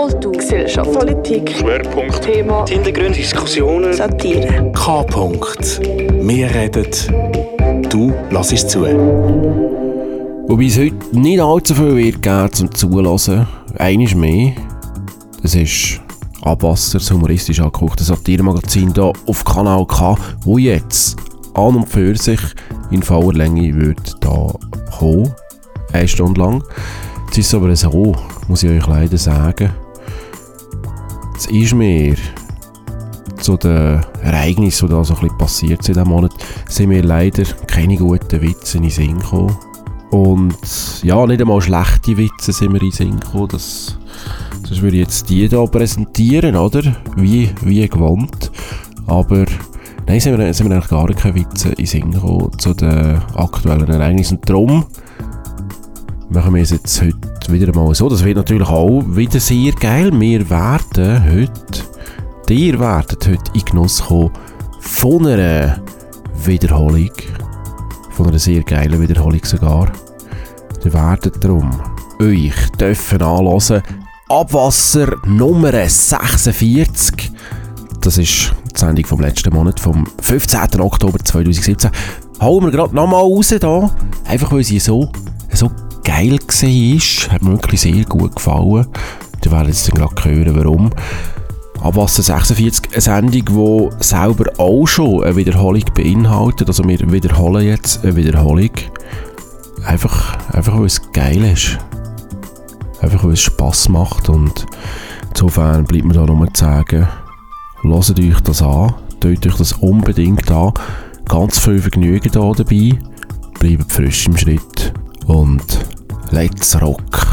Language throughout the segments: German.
Kultur, Gesellschaft, Politik, Schwerpunkt Thema, Hintergründe, Diskussionen, Satire. K. -Punkt. Wir reden, du lass es zu. Wobei es heute nicht allzu viel wird geben zum Zulassen. Eines mehr. Das ist Abwasser, das humoristisch angekochte Satiremagazin hier auf Kanal K, wo jetzt an und für sich in voller Länge wird da kommen. Eine Stunde lang. Jetzt ist es aber so, muss ich euch leider sagen. Es ist mir zu den Ereignissen, die da so ein passiert sind in diesem Monat, sind mir leider keine guten Witze in den Sinn gekommen. Und ja, nicht einmal schlechte Witze sind mir in den Sinn gekommen. Das, sonst würde ich jetzt die hier präsentieren, oder? Wie, wie gewohnt. Aber nein, sind mir, sind mir eigentlich gar keine Witze in den Sinn gekommen zu den aktuellen Ereignissen. Und darum machen wir es jetzt heute wieder mal so. Das wird natürlich auch wieder sehr geil. Wir werden heute, ihr werdet heute in Genuss kommen von einer Wiederholung. Von einer sehr geilen Wiederholung sogar. Ihr werdet darum euch dürfen anhören. Abwasser Nummer 46. Das ist die Sendung vom letzten Monat, vom 15. Oktober 2017. Hauen wir gerade nochmal raus da. Einfach weil sie so, so geil war. Hat mir wirklich sehr gut gefallen. Ihr werdet jetzt dann gleich hören, warum. Abwasser 46, eine Sendung, die selber auch schon eine Wiederholung beinhaltet. Also wir wiederholen jetzt eine Wiederholung. Einfach, einfach weil es geil ist. Einfach weil es Spass macht und insofern bleibt mir da nur zu sagen, hört euch das an, tut euch das unbedingt an. Ganz viel Vergnügen da dabei, bleibt frisch im Schritt und let's rock,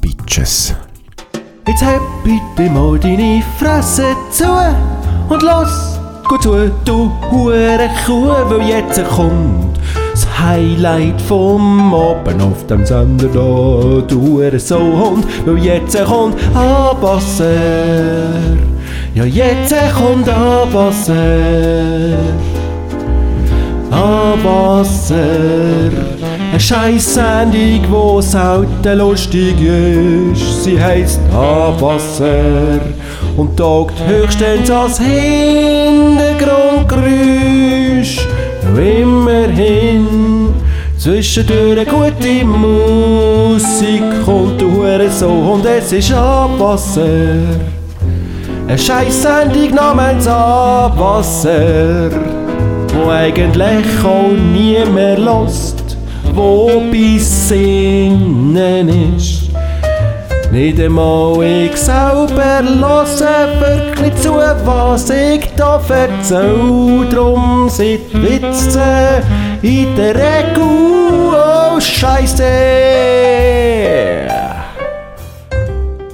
Bitches. Jetzt heb bitte mal deine Fresse zu und lass gut zu, du hure Kuh, weil jetzt kommt das Highlight vom Abend auf dem Sender da, du hure Sauhund, weil jetzt kommt Abwasser. Ja, jetzt kommt Abwasser. Abwasser. Eine Scheiss-Sendung, die selten lustig ist. Sie heisst Abwasser und taugt höchstens als Hintergrundgeräusch. Immerhin zwischendurch gute Musik und du Hure so und es ist Abwasser. Eine Scheiss-Sendung namens Abwasser, wo eigentlich auch nie mehr lost, wo bis Sinnen ist. Nicht einmal ich selber höre wirklich zu, was ich da erzähl. Drum sind Witze in der Regel oh Scheisse.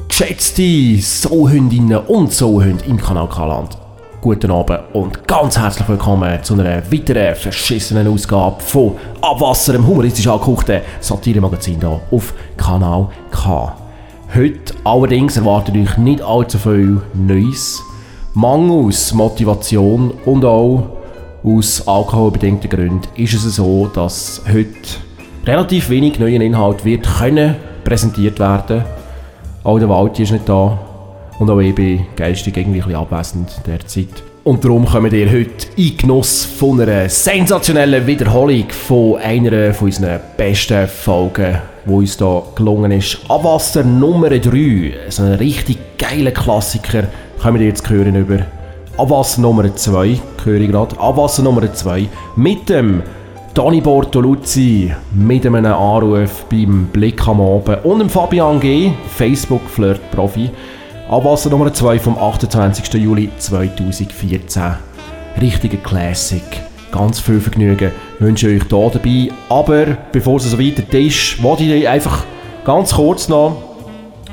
Geschätzte Sauhündinnen und Sauhunde im Kanal K-Land. Guten Abend und ganz herzlich willkommen zu einer weiteren verschissenen Ausgabe von Abwasser, dem humoristisch angekochten Satire-Magazin hier auf Kanal K. Heute allerdings erwartet euch nicht allzu viel Neues. Mangels Motivation und auch aus alkoholbedingten Gründen ist es so, dass heute relativ wenig neuen Inhalt wird können präsentiert werden. Auch der Walti ist nicht da und auch ich bin geistig irgendwie ein abwesend derzeit. Und darum kommen ihr heute in Genuss von einer sensationellen Wiederholung von einer von unseren besten Folgen, die uns hier gelungen ist. Abwasser Nummer 3, so ein richtig geiler Klassiker, kommen ihr jetzt hören über. Abwasser Nummer 2, höre ich gerade. Abwasser Nummer 2 mit dem Dani Bortoluzzi, mit einem Anruf beim Blick am Abend und dem Fabian G., Facebook-Flirt-Profi. Abwasser Nummer 2 vom 28. Juli 2014. Richtiger Classic. Ganz viel Vergnügen wünsche ich euch hier dabei. Aber bevor es so weiter ist, wollte ich einfach ganz kurz noch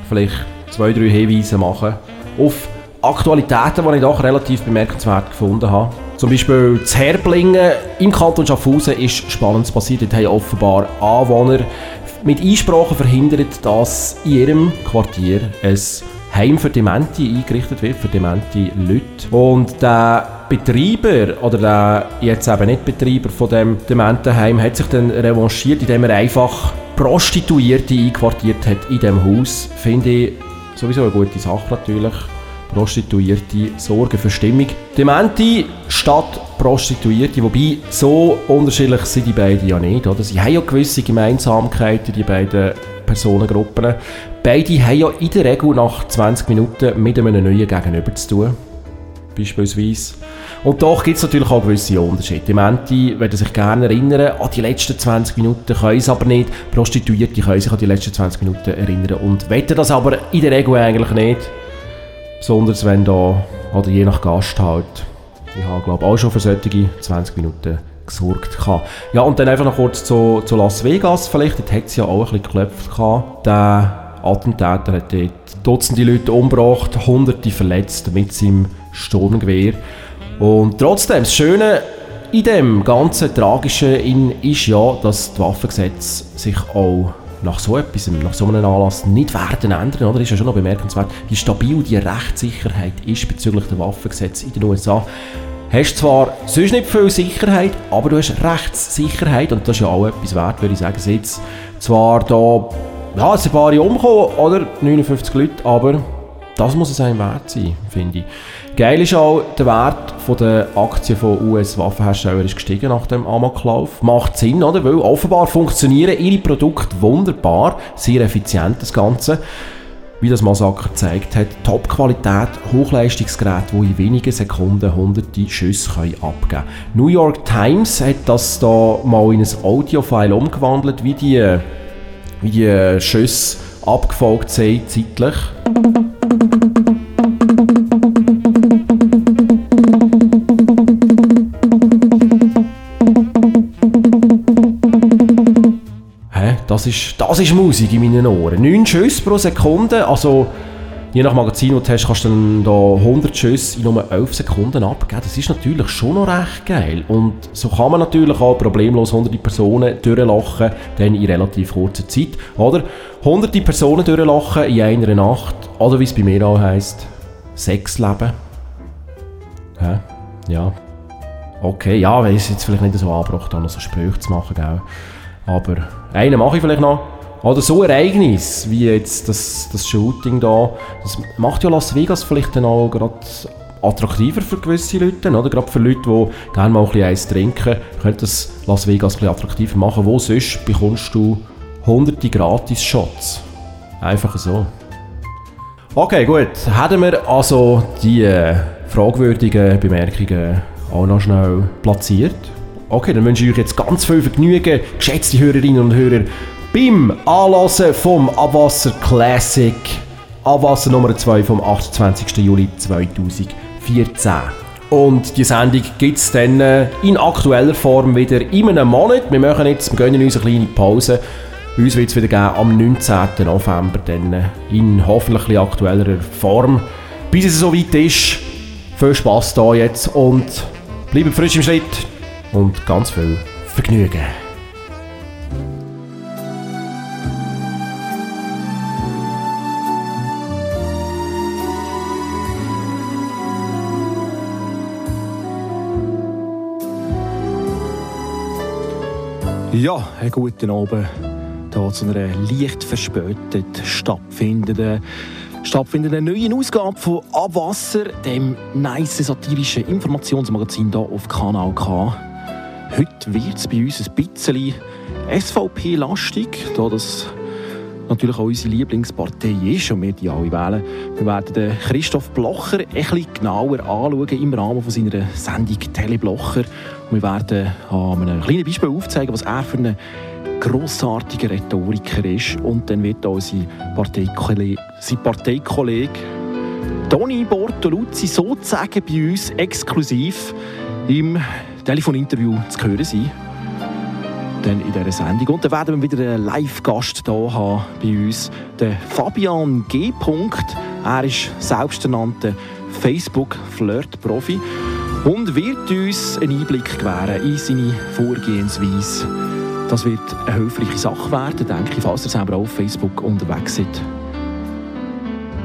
vielleicht zwei, drei Hinweise machen auf Aktualitäten, die ich doch relativ bemerkenswert gefunden habe. Zum Beispiel das Herblingen im Kanton Schaffhausen ist Spannendes passiert. Dort haben offenbar Anwohner mit Einsprachen verhindert, dass in ihrem Quartier ein Heim für Demente eingerichtet wird, für demente Leute. Und der Betreiber, oder der jetzt eben nicht Betreiber von dem Dementenheim, hat sich dann revanchiert, indem er einfach Prostituierte einquartiert hat in dem Haus. Finde ich sowieso eine gute Sache natürlich. Prostituierte sorgen für Stimmung. Dementi statt Prostituierte, wobei so unterschiedlich sind die beiden ja nicht. Oder? Sie haben ja gewisse Gemeinsamkeiten, die beiden Personengruppen. Beide haben ja in der Regel nach 20 Minuten mit einem neuen Gegenüber zu tun. Beispielsweise. Und doch gibt es natürlich auch gewisse Unterschiede. Die Menti werden sich gerne erinnern an die letzten 20 Minuten, können es aber nicht. Prostituierte können sich an die letzten 20 Minuten erinnern und wetten das aber in der Regel eigentlich nicht. Besonders wenn da, oder je nach Gast halt, ich habe glaube auch schon für solche 20 Minuten gesorgt. Ja, und dann einfach noch kurz zu, zu Las Vegas vielleicht, dort hat es ja auch ein bisschen geklopft. Attentäter hat dort Dutzende Leute umgebracht, Hunderte verletzt mit seinem Sturmgewehr. Und trotzdem, das Schöne in dem ganzen Tragischen ist ja, dass das Waffengesetz sich auch nach so etwas, nach so einem Anlass nicht werden ändern, oder? Ist ja schon noch bemerkenswert, wie stabil die Rechtssicherheit ist bezüglich der Waffengesetze in den USA. Hast zwar sonst nicht viel Sicherheit, aber du hast Rechtssicherheit und das ist ja auch etwas wert, würde ich sagen. Jetzt zwar da, ja, es sind ein paar umgekommen, oder? 59 Leute, aber das muss es einem wert sein, finde ich. Geil ist auch, der Wert der Aktien von US-Waffenherstellern ist gestiegen nach dem Amoklauf. Macht Sinn, oder? Weil offenbar funktionieren ihre Produkte wunderbar, sehr effizient das Ganze. Wie das Massaker gezeigt hat, Top-Qualität, Hochleistungsgeräte, die in wenigen Sekunden hunderte Schüsse abgeben können. New York Times hat das da mal in ein Audio-File umgewandelt, wie die, wie die Schüsse abgefolgt sind zeitlich. das ist, das ist Musik in meinen Ohren. 9 Schüsse pro Sekunde, also je nach Magazin, hast, kannst du dann da 100 Schüsse in nur 11 Sekunden abgeben. Das ist natürlich schon noch recht geil. Und so kann man natürlich auch problemlos hunderte Personen durchlachen, dann in relativ kurzer Zeit. Oder hunderte Personen durchlachen in einer Nacht, oder wie es bei mir auch heisst, Sexleben. Hä? Ja. Okay, ja, weil es jetzt vielleicht nicht so angebracht habe, so Sprüche zu machen, gell? Aber einen mache ich vielleicht noch. Oder so Ereignis wie jetzt das, das Shooting da, das macht ja Las Vegas vielleicht dann auch gerade attraktiver für gewisse Leute, oder? Gerade für Leute, die gerne mal ein bisschen Eis trinken, könnte das Las Vegas ein bisschen attraktiver machen. Wo sonst bekommst du hunderte Gratis-Shots? Einfach so. Okay, gut. Hätten wir also die äh, fragwürdigen Bemerkungen auch noch schnell platziert. Okay, dann wünsche ich euch jetzt ganz viel Vergnügen, geschätzte Hörerinnen und Hörer, beim Anlassen vom Abwasser Classic. Abwasser Nummer 2 vom 28. Juli 2014. Und die Sendung gibt es dann äh, in aktueller Form wieder in einem Monat. Wir machen jetzt, wir gönnen uns eine kleine Pause. Uns wird es wieder geben am 19. November, dann äh, in hoffentlich aktuellerer Form. Bis es soweit ist, viel Spass da jetzt und bleibt frisch im Schritt und ganz viel Vergnügen. Ja, einen guten Abend hier zu einer leicht verspätet stattfindenden, stattfindenden neuen Ausgabe von Abwasser, dem nice satirischen Informationsmagazin hier auf Kanal K. Heute wird es bei uns ein bisschen SVP-lastig, da das natürlich auch unsere Lieblingspartei ist und wir die alle wählen. Wir werden den Christoph Blocher ein bisschen genauer anschauen im Rahmen von seiner Sendung Teleblocher. Und wir werden an einem kleinen Beispiel aufzeigen, was er für ein grossartiger Rhetoriker ist. Und dann wird auch sein Parteikollege, sein Toni Bortoluzzi sozusagen bei uns exklusiv im Telefoninterview zu hören sein. Dann in dieser Sendung. Und dann werden wir wieder einen Live-Gast hier haben bei uns, den Fabian G. Er ist selbsternannter Facebook-Flirt-Profi und wird uns einen Einblick gewähren in seine Vorgehensweise. Das wird eine hilfreiche Sache werden, denke ich, falls ihr selber auf Facebook unterwegs seid.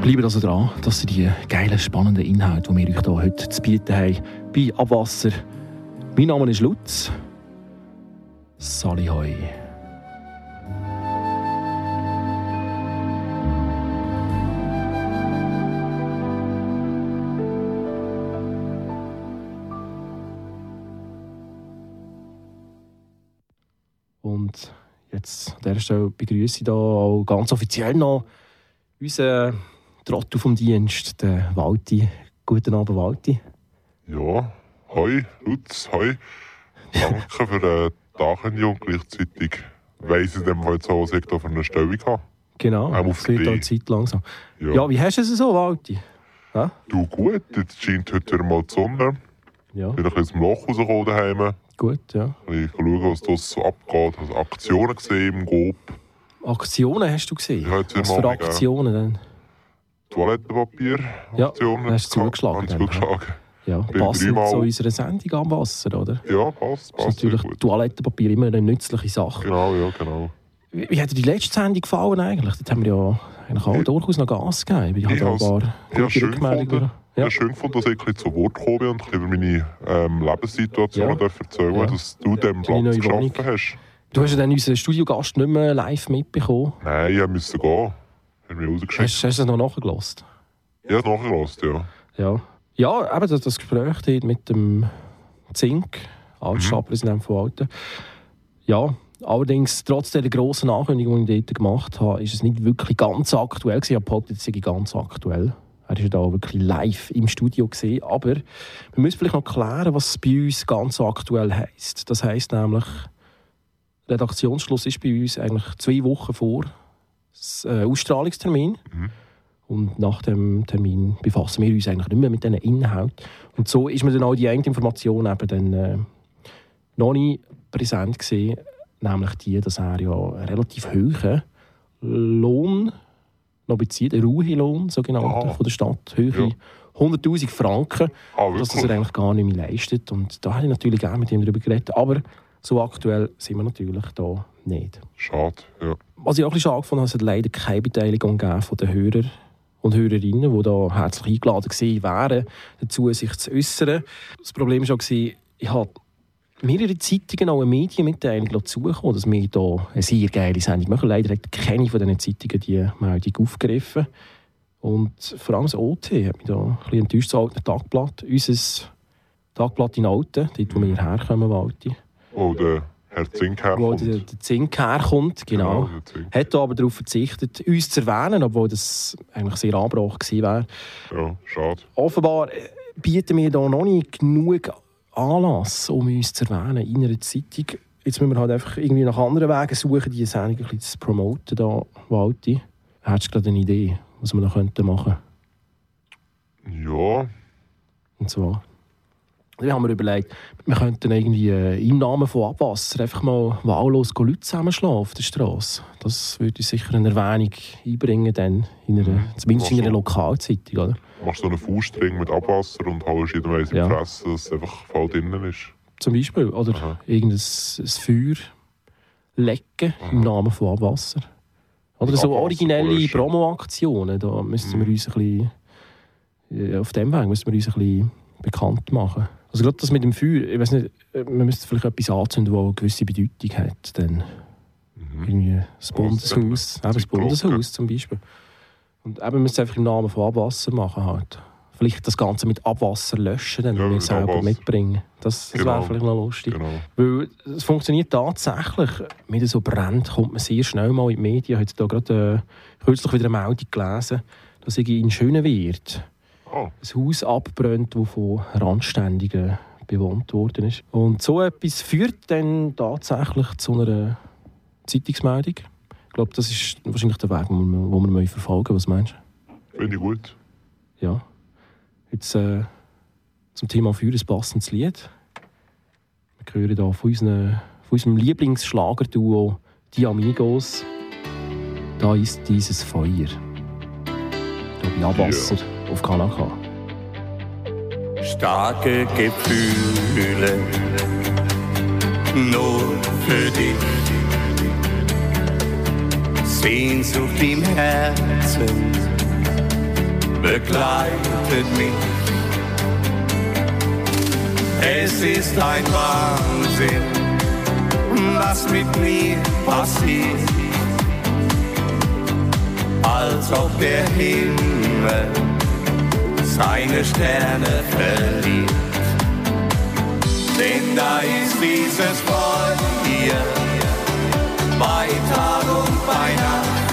Bleibt also dran, dass ihr die geilen, spannenden Inhalte, die wir euch hier heute zu bieten haben, bei Abwasser mein Name ist Lutz. Salihoi. Dieser Stelle begrüße ich da auch ganz offiziell noch unseren Trottel vom Dienst, den Walti. Guten Abend, Walti. Ja, hoi, Lutz, hoi. Danke für den Tag und gleichzeitig weiss ich dem Fall jetzt auch, was ich da für eine Stellung habe. Genau, es die- auch Zeit langsam. Ja. Ja, wie hast du es so, Walti? Ja? Du gut, jetzt scheint heute mal die Sonne. Ja, Wieder ein bisschen aus dem Loch rausgekommen daheim. Gut, ja. Ich schauen, was da so abgeht. Also Aktionen gesehen im Gob. Aktionen hast du gesehen? Ja, jetzt Was für. Aktionen denn? Toilettenpapier. Ja, Aktionen. hast du zugeschlagen dann, zugeschlagen. Ja, passend zu unserer Sendung am Wasser, oder? Ja, passt. Das passt ist natürlich gut. Toilettenpapier immer eine nützliche Sache. Genau, ja, genau. Wie, wie hat dir die letzte Sendung gefallen eigentlich? Dort haben wir ja eigentlich auch durchaus noch Gas gegeben. Ich Ich habe ein paar gute Rückmeldungen. Ja. schön gefunden, dass ich ein bisschen zu Wort gekommen bin und ein über meine ähm, Lebenssituation Ja. erzählen Ja. dass du neue Platz geschaffen hast. Du hast ja dann unseren Studiogast nicht mehr live mitbekommen. Nein, ich musste gehen. Ich habe mich rausgeschickt. Hast, hast du es noch habe es nachgelassen, ja. Ja. Ja, eben das, das Gespräch dort mit dem Zink, als Stadtpräsident von Alten. Ja, allerdings, trotz der grossen Ankündigung, die ich dort gemacht habe, ist es nicht wirklich ganz aktuell gewesen. Ich habe behauptet, es sei ganz aktuell. Er ist ja da wirklich live im Studio gesehen. Aber wir müssen vielleicht noch klären, was bei uns ganz aktuell heisst. Das heisst nämlich, Redaktionsschluss ist bei uns eigentlich zwei Wochen vor das äh, Ausstrahlungstermin. Und nach dem Termin befassen wir uns eigentlich nicht mehr mit diesen Inhalten. Und so ist mir dann auch die eine Information eben dann äh, noch nicht präsent gesehen, nämlich die, dass er ja einen relativ hohen Lohn noch bezieht, einen Ruhelohn, sogenannten, von der Stadt, Höhe Ja. 100'000 Franken, Ah, dass das er eigentlich gar nicht mehr leistet. Und da habe ich natürlich gerne mit ihm darüber geredet, aber so aktuell sind wir natürlich da nicht. Schade, ja. Was ich auch ein bisschen schade habe, es hat leider keine Beteiligung von den Hörer und Hörerinnen, die da herzlich eingeladen gewesen wären, dazu sich zu äußern. Das Problem war ich habe mehrere Zeitungen auch eine Medienmitteilung zugekommen, dass wir hier eine sehr geile Sendung machen. Leider hat keine von diesen Zeitungen die Meldung aufgegriffen. Und vor allem das OT hat mich da ein bisschen enttäuscht, das alte Tagblatt. Unser Tagblatt in Alten, dort wo wir herkommen, Walti. Wo der Herr Zink Wo herkommt. der, der Zink herkommt, genau. der Zink. Hat aber darauf verzichtet, uns zu erwähnen, obwohl das eigentlich sehr angebracht gewesen wäre. Ja, schade. Offenbar äh, bieten wir da noch nicht genug Anlass, um uns zu erwähnen in einer Zeitung. Jetzt müssen wir halt einfach irgendwie nach anderen Wegen suchen, diese Sendung ein bisschen zu promoten, da, Walti. Hättest du gerade eine Idee, was wir da könnten machen Ja, Und zwar... Wir haben mir überlegt, wir könnten irgendwie äh, im Namen von Abwasser einfach mal wahllos Leute zusammenschlagen auf der Straße. Das würde sicher eine Erwähnung einbringen, dann in einer, zumindest in einer Lokalzeitung. Oder? machst so einen Fußstring mit Abwasser und haust jedem eins in die Fresse, dass es einfach voll drinnen ist. Zum Beispiel. Oder Aha. irgendein ein Feuer lecken im Namen von Abwasser. Oder so Abwasser originelle löschen. Promo-Aktionen. Da müssen wir uns ein bisschen, äh, auf dem Weg müssen wir uns ein bisschen bekannt machen. Also gerade das mit dem Feuer, ich weiß nicht, äh, wir müssten vielleicht etwas anzünden, das eine gewisse Bedeutung hat. Dann irgendwie das Bundeshaus, eben das. Bundeshaus zum Beispiel. Und eben, wir müssen es einfach im Namen von Abwasser machen halt. Vielleicht das Ganze mit Abwasser löschen, dann Ja, wir mit selber Abwasser. mitbringen. Das, das Genau. wäre vielleicht noch lustig. Genau. Weil es funktioniert tatsächlich. Es so brennt, kommt man sehr schnell mal in die Medien. Ich habe da gerade äh, kürzlich wieder eine Meldung gelesen, dass irgendwie in Schönenwirt Ah, ein Haus abbrennt, das von Randständigen bewohnt worden ist. Und so etwas führt dann tatsächlich zu einer Zeitungsmeldung. Ich glaube, das ist wahrscheinlich der Weg, den wir, wir verfolgen. Was meinst du? finde ich gut. Ja. Jetzt äh, zum Thema Feuer ein passendes Lied. Wir hören hier von, unseren, von unserem Lieblingsschlagerduo Die Amigos. Da ist dieses Feuer. Da bei Abwasser auf Kanal K. starke Gefühle nur für dich. Sehnsucht im Herzen begleitet mich. Es ist ein Wahnsinn, was mit mir passiert. Als ob der Himmel seine Sterne verliert. Denn da ist dieses Feuer, bei Tag und bei Nacht.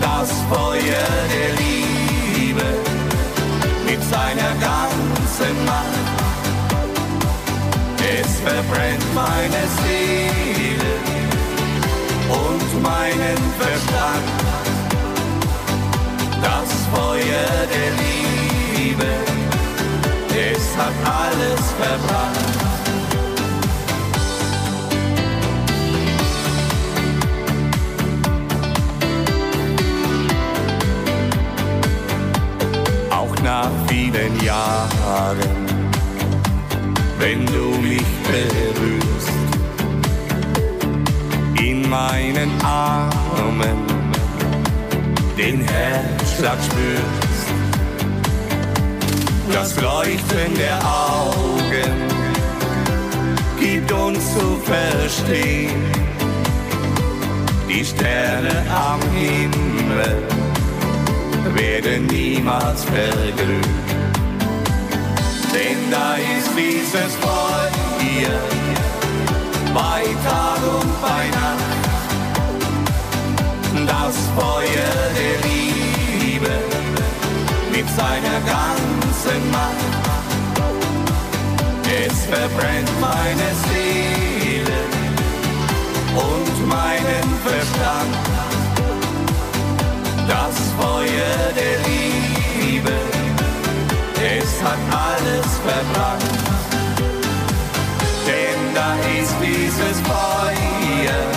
Das Feuer der Liebe mit seiner ganzen Macht. Es verbrennt meine Seele und meinen Verstand. Feuer der Liebe, es hat alles verbrannt. Auch nach vielen Jahren, wenn du mich berührst, in meinen Armen den Herzschlag spürst, das Leuchten der Augen gibt uns zu verstehen, die Sterne am Himmel werden niemals verglüht. Denn da ist dieses Feuer bei Tag und bei Nacht. Das Feuer der Liebe mit seiner ganzen Macht. Es verbrennt meine Seele und meinen Verstand. Das Feuer der Liebe, es hat alles verbrannt. Denn da ist dieses Feuer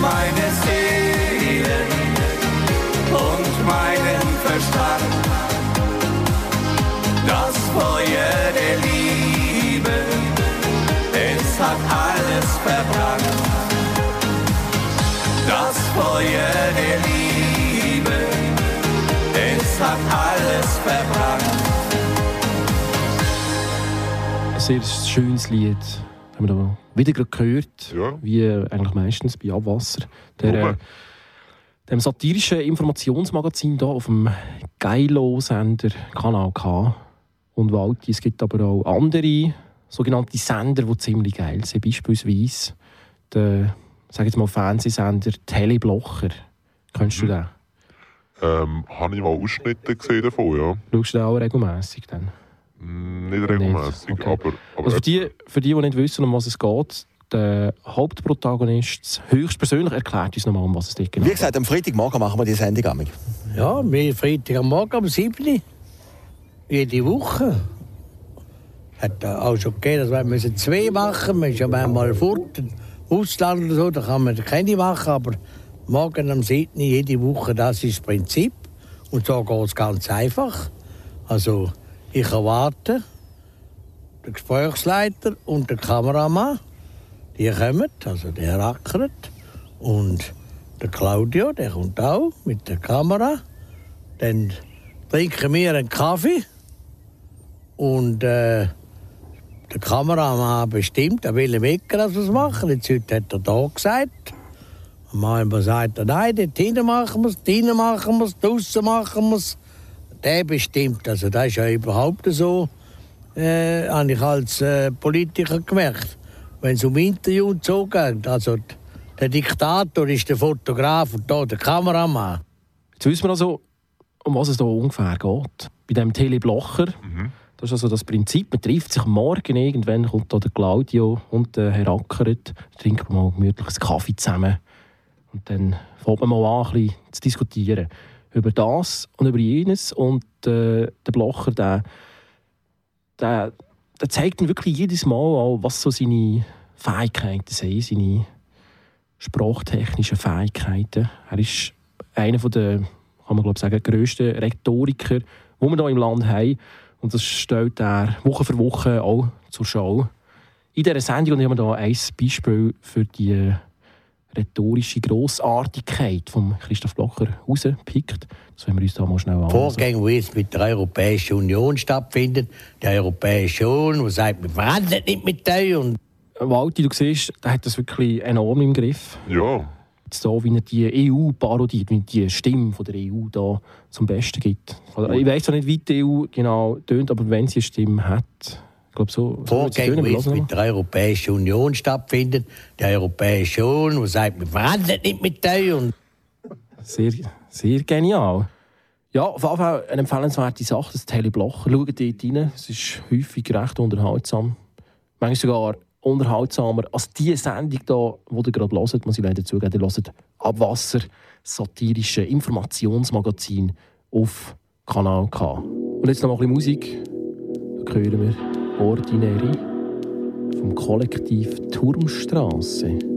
meine Seele und meinen Verstand. Das Feuer der Liebe, es hat alles verbrannt. Das Feuer der Liebe, es hat alles verbrannt. Ein sehr schönes Lied. Haben wir da wieder gehört. Ja. Wie äh, eigentlich meistens bei Abwasser. Der, äh, dem satirischen Informationsmagazin hier auf dem Geilo-Sender Kanal K. Und Walti, es gibt aber auch andere sogenannte Sender, die ziemlich geil sind. Beispielsweise der, sag jetzt mal, Fernsehsender Teleblocher. Kennst du den? Ähm, habe ich mal Ausschnitte gesehen davon, ja. Schaust du den auch regelmässig dann? Nicht regelmäßig, Okay. aber, aber Also für die, für die, die nicht wissen, um was es geht, der Hauptprotagonist höchstpersönlich erklärt uns nochmal, um was es geht genau Wie gesagt, am Freitagmorgen machen wir die Sendung. amig. Ja, wir Freitag am Morgen um 7 Uhr. Jede Woche. Hat auch schon gegeben, dass wir müssen zwei machen müssen. Wir sind ja manchmal fort, im Ausland oder so, da kann man keine machen. Aber morgen am 7. Uhr jede Woche, das ist das Prinzip. Und so geht es ganz einfach. Also, ich erwarte, der Gesprächsleiter und der Kameramann, die kommen, also der Rackert. Und der Claudio, der kommt auch mit der Kamera. Dann trinken wir einen Kaffee. Und äh, der Kameramann bestimmt, er will Wecker, dass wir es machen. Jetzt heute hat er da gesagt. Manchmal sagt er, nein, dort hinten machen wir es, drinnen machen wir es, draußen machen wir es. Der bestimmt. Also das ist ja überhaupt so, äh, habe ich als äh, Politiker gemerkt. Wenn es um Interview und so geht, also der Diktator ist der Fotograf und da der Kameramann. Jetzt wissen wir also, um was es da ungefähr geht. Bei dem Teleblocher, das ist also das Prinzip, man trifft sich am Morgen, irgendwann kommt da der Claudio und der Herr Ackeret, trinken mal gemütliches Kaffee zusammen und dann fängt man mal an, ein bisschen zu diskutieren über das und über jenes und äh, der Blocher, der, der, der zeigt dann wirklich jedes Mal auch, was so seine Fähigkeiten sind, seine sprachtechnischen Fähigkeiten. Er ist einer der, kann man glaube ich sagen, grössten Rhetoriker, die wir hier im Land haben. Und das stellt er Woche für Woche auch zur Schau. In dieser Sendung haben wir hier ein Beispiel für die rhetorische Grossartigkeit von Christoph Blocher rausgepickt. Das wollen wir uns da mal schnell anschauen. Vorgänge, die jetzt mit der Europäischen Union stattfinden. Die Europäische Union, die sagt, wir verhandeln nicht mit euch. Und Walti, du siehst, der hat das wirklich enorm im Griff. Ja, jetzt da, wie er die EU parodiert, wie er die Stimme von der EU da zum Besten gibt. Also, ich weiß zwar nicht, wie die EU genau tönt, aber wenn sie eine Stimme hat, ich glaube so. Vorgänge, wie es mit der Europäischen Union stattfindet. Die Europäische Union, die sagt, wir verhandeln nicht mit. Und sehr, sehr genial. Ja, auf jeden Fall eine empfehlenswerte Sache, das Tele Blocher. Schaut dort rein, es ist häufig recht unterhaltsam. Manchmal sogar unterhaltsamer als die Sendung, da, die ihr gerade hört, muss ich leider zugeben. Ihr hört Abwasser, satirische Informationsmagazin auf Kanal K. Und jetzt noch mal ein bisschen Musik. Da hören wir Ordinäre vom Kollektiv Turmstrasse.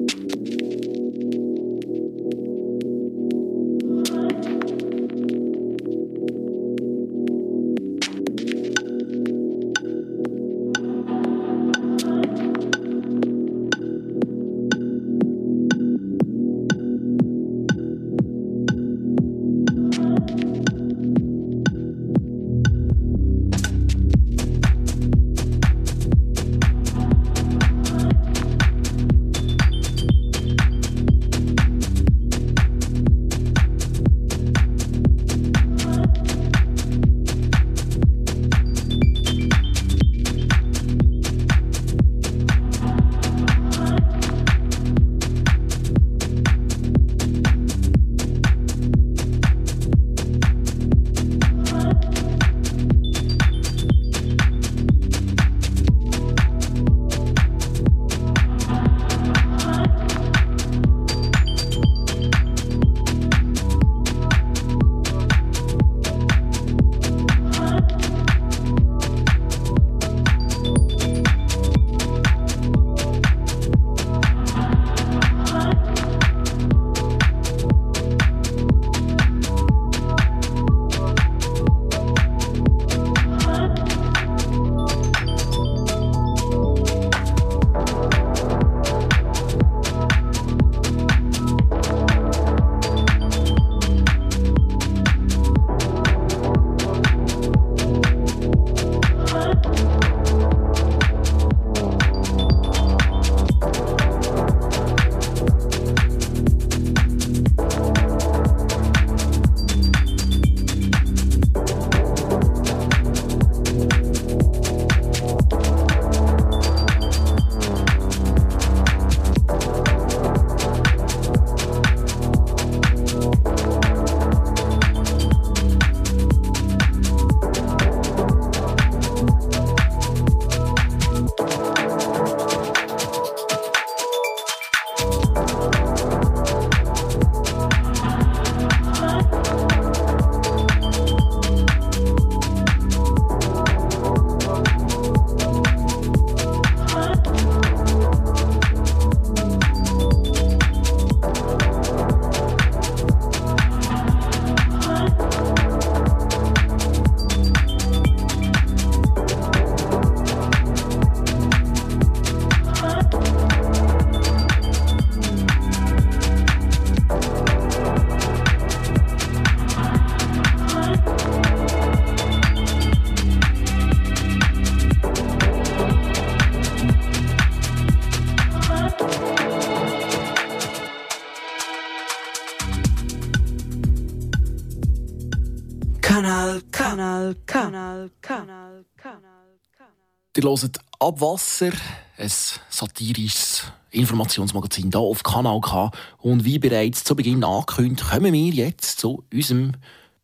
Abwasser, ein satirisches Informationsmagazin hier auf Kanal K. Und wie bereits zu Beginn angekündigt, kommen wir jetzt zu unserem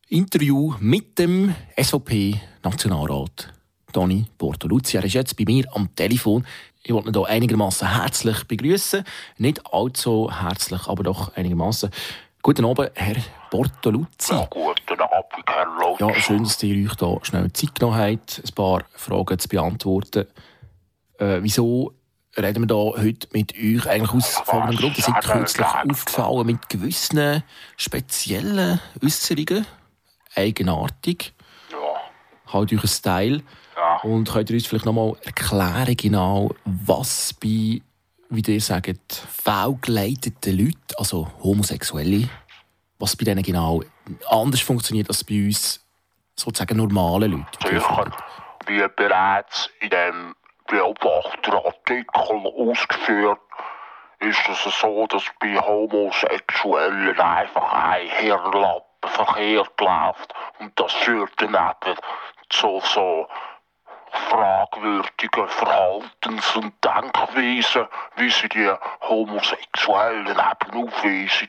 Interview mit dem SVP-Nationalrat Toni Bortoluzzi. Er ist jetzt bei mir am Telefon. Ich wollte ihn hier einigermaßen herzlich begrüßen. Nicht allzu herzlich, aber doch einigermaßen. Guten Abend, Herr Bortoluzzi. Ja, guten Abend, Herr Lutz. Ja, schön, dass ihr euch da schnell Zeit genommen habt, ein paar Fragen zu beantworten. Äh, wieso reden wir da heute mit euch eigentlich aus folgendem Grund? Ihr seid kürzlich aufgefallen mit gewissen speziellen Äußerungen, eigenartig. Ja. Halt euren Style. Ja. Und könnt ihr uns vielleicht nochmal erklären, genau, was bei, wie ihr sagt, fehlgeleiteten Leuten, also Homosexuelle, was bei denen genau anders funktioniert als bei uns sozusagen normalen Leuten? Sicher, wie bereits in dem Beobachterartikel ausgeführt, ist es so, dass bei Homosexuellen einfach ein Hirnlappenverkehr läuft? Und das führt dann eben zu so fragwürdigen Verhaltens- und Denkweisen, wie sie die Homosexuellen eben aufweisen.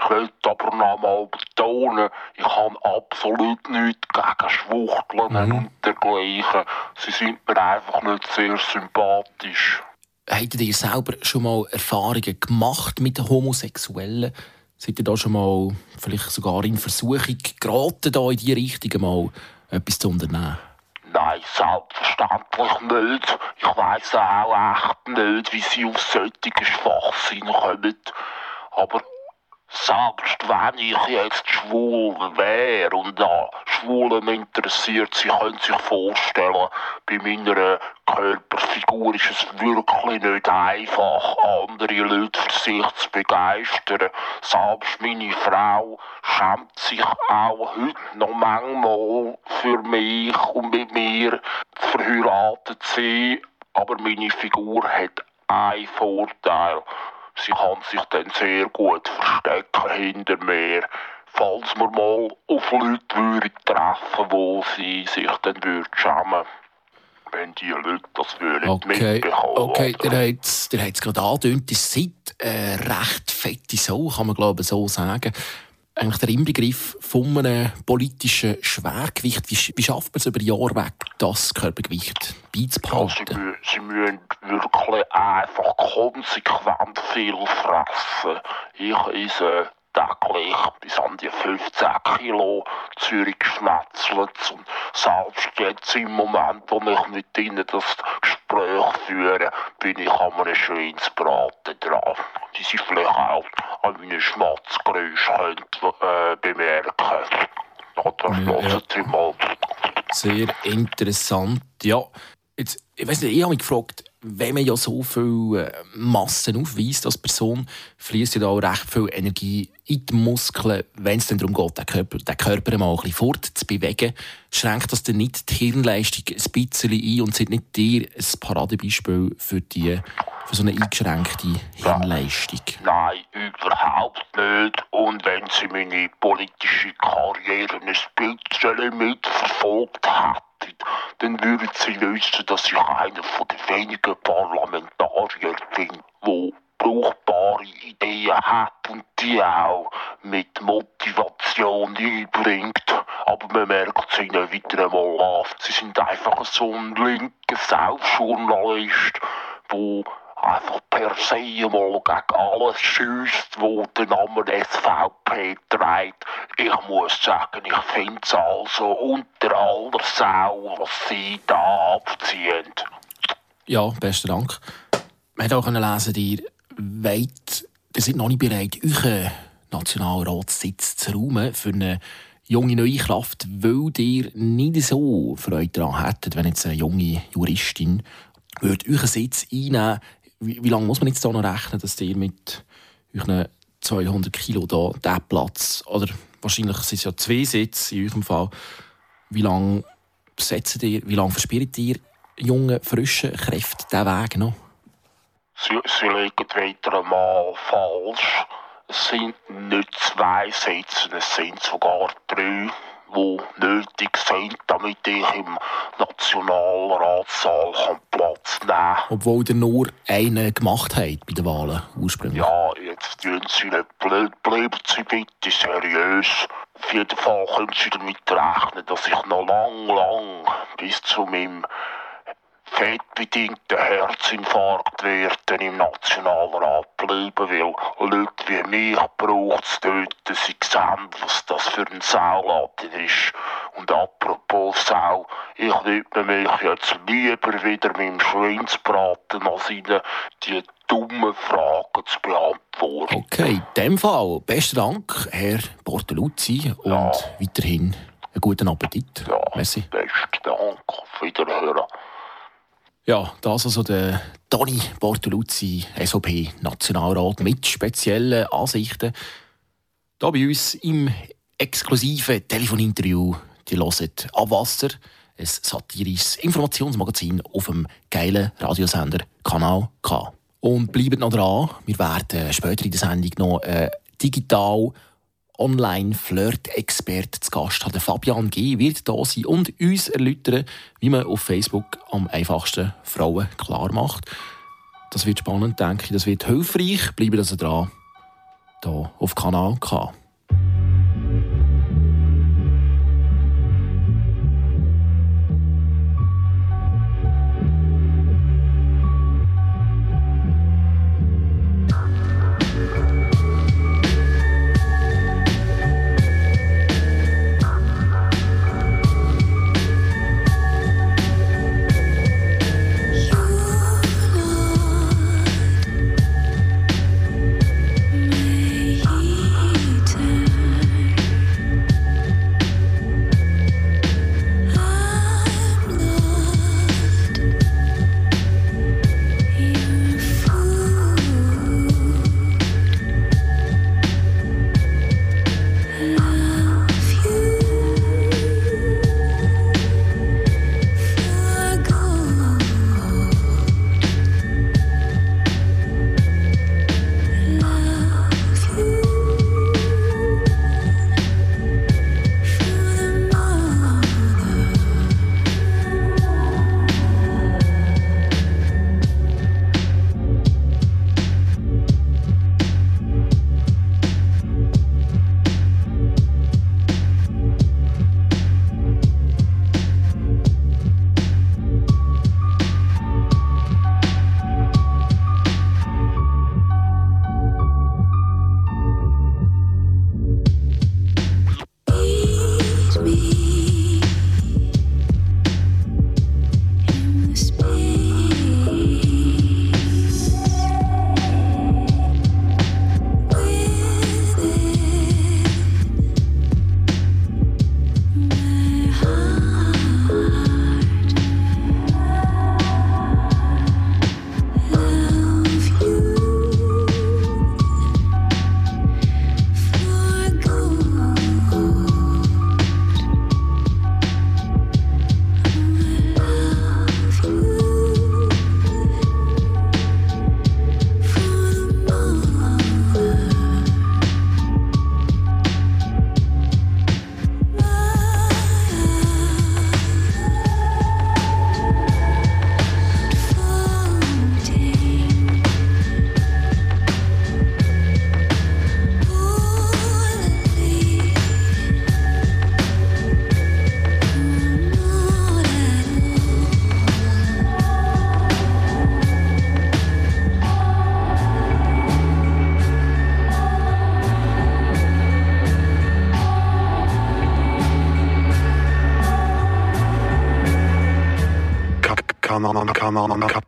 Ich will aber noch mal betonen, ich habe absolut nichts gegen Schwuchteln und dergleichen. Sie sind mir einfach nicht sehr sympathisch. Habt ihr selber schon mal Erfahrungen gemacht mit den Homosexuellen? Seid ihr da schon mal vielleicht sogar in Versuchung geraten, da in diese Richtung mal etwas zu unternehmen? Nein, selbstverständlich nicht. Ich weiss auch echt nicht, wie sie auf solche Schwachsinn kommen. Aber selbst wenn ich jetzt schwul wäre und an Schwulen interessiert, Sie können sich vorstellen, bei meiner Körperfigur ist es wirklich nicht einfach, andere Leute für sich zu begeistern. Selbst meine Frau schämt sich auch heute noch manchmal für mich und mit mir verheiratet zu sein. Aber meine Figur hat einen Vorteil. Sie kann sich dann sehr gut verstecken hinter mir, falls wir mal auf Leute würden treffen, wo sie sich dann würden schämen wenn die Leute das würden Okay, mitbekommen. okay der hat es gerade angedeutet, ihr seid eine recht fette Sau, kann man glaube ich so sagen. Eigentlich der Inbegriff von einem politischen Schwergewicht. Wie, wie schafft man es über Jahre weg, das Körpergewicht Ja, sie, beizubehalten? sie müssen wirklich einfach konsequent viel fressen. Ich esse täglich bis an die 15 Kilo Zürich geschnetzelt. Und selbst jetzt im Moment, wo ich mit ihnen das Gespräch führe, bin ich an einem Schweinsbraten dran. Die sie vielleicht auch an meinen Schmatzgeräusch äh, bemerken. Das Ja, Sie mal. Sehr interessant. Ja, jetzt, ich weiß nicht, ich habe mich gefragt, wenn man ja so viel äh, Massen aufweist als Person, fließt ja da auch recht viel Energie in die Muskeln, wenn es dann darum geht, den Körper, den Körper mal ein bisschen fortzubewegen. Schränkt das dann nicht die Hirnleistung ein bisschen ein und sind nicht dir ein Paradebeispiel für, die, für so eine eingeschränkte Hirnleistung? Nein, überhaupt nicht. Und wenn Sie meine politische Karriere ein bisschen mitverfolgt hätten, dann würden Sie wissen, dass ich einer von den wenigen Parlamentarier bin, wo brauchbare Ideen hat und die auch mit Motivation einbringt. Aber man merkt es ihnen wieder einmal an. Sie sind einfach so ein linker Saufjournalist, der einfach per se mal gegen alles schießt, wo den Namen SVP trägt. Ich muss sagen, ich finde es also unter aller Sau, was sie da abziehen. Ja, besten Dank. Man hat auch lesen, ihr wollt, ihr seid noch nicht bereit, euren Nationalratssitz zu räumen für eine junge neue Kraft, weil ihr nicht so Freude daran hättet, wenn jetzt eine junge Juristin würde euren Sitz einnehmen wie, wie lange muss man jetzt da noch rechnen, dass ihr mit euren 200 Kilo da diesen Platz, oder wahrscheinlich sind es ja zwei Sitze in eurem Fall, wie lange setzt ihr, wie lange verspielt ihr jungen, frischen Kräften diesen Weg noch? Sie, sie liegen wieder einmal falsch. Es sind nicht zwei Sitze, es sind sogar drei, die nötig sind, damit ich im Nationalratssaal kann Platz nehmen kann. Obwohl ihr nur einen gemacht habt bei den Wahlen ursprünglich. Ja, jetzt tun Sie nicht blöd, bleiben Sie bitte seriös. Auf jeden Fall können Sie damit rechnen, dass ich noch lang, lang bis zu meinem fettbedingten Herzinfarkt werden im Nationalrat bleiben will. Leute wie mich braucht es dort, sie sehen, was das für ein Sauladen ist. Und apropos Sau, ich widme mich jetzt lieber wieder meinem Schweinsbraten, als Ihnen die dummen Fragen zu beantworten. Okay, in dem Fall besten Dank, Herr Bortoluzzi, und weiterhin einen guten Appetit. Ja, Merci. besten Dank. Auf Wiederhören. Ja, das also der Toni Bortoluzzi, SVP-Nationalrat mit speziellen Ansichten. Hier bei uns im exklusiven Telefoninterview. Die hören Abwasser, ein satirisches Informationsmagazin auf dem geilen Radiosender Kanal K. Und bleibt noch dran. Wir werden später in der Sendung noch äh, digital Online-Flirt-Expert zu Gast haben. Fabian G. wird da sein und uns erläutern, wie man auf Facebook am einfachsten Frauen klar macht. Das wird spannend, denke ich. Das wird hilfreich. Bleibt also dran. Hier auf Kanal K.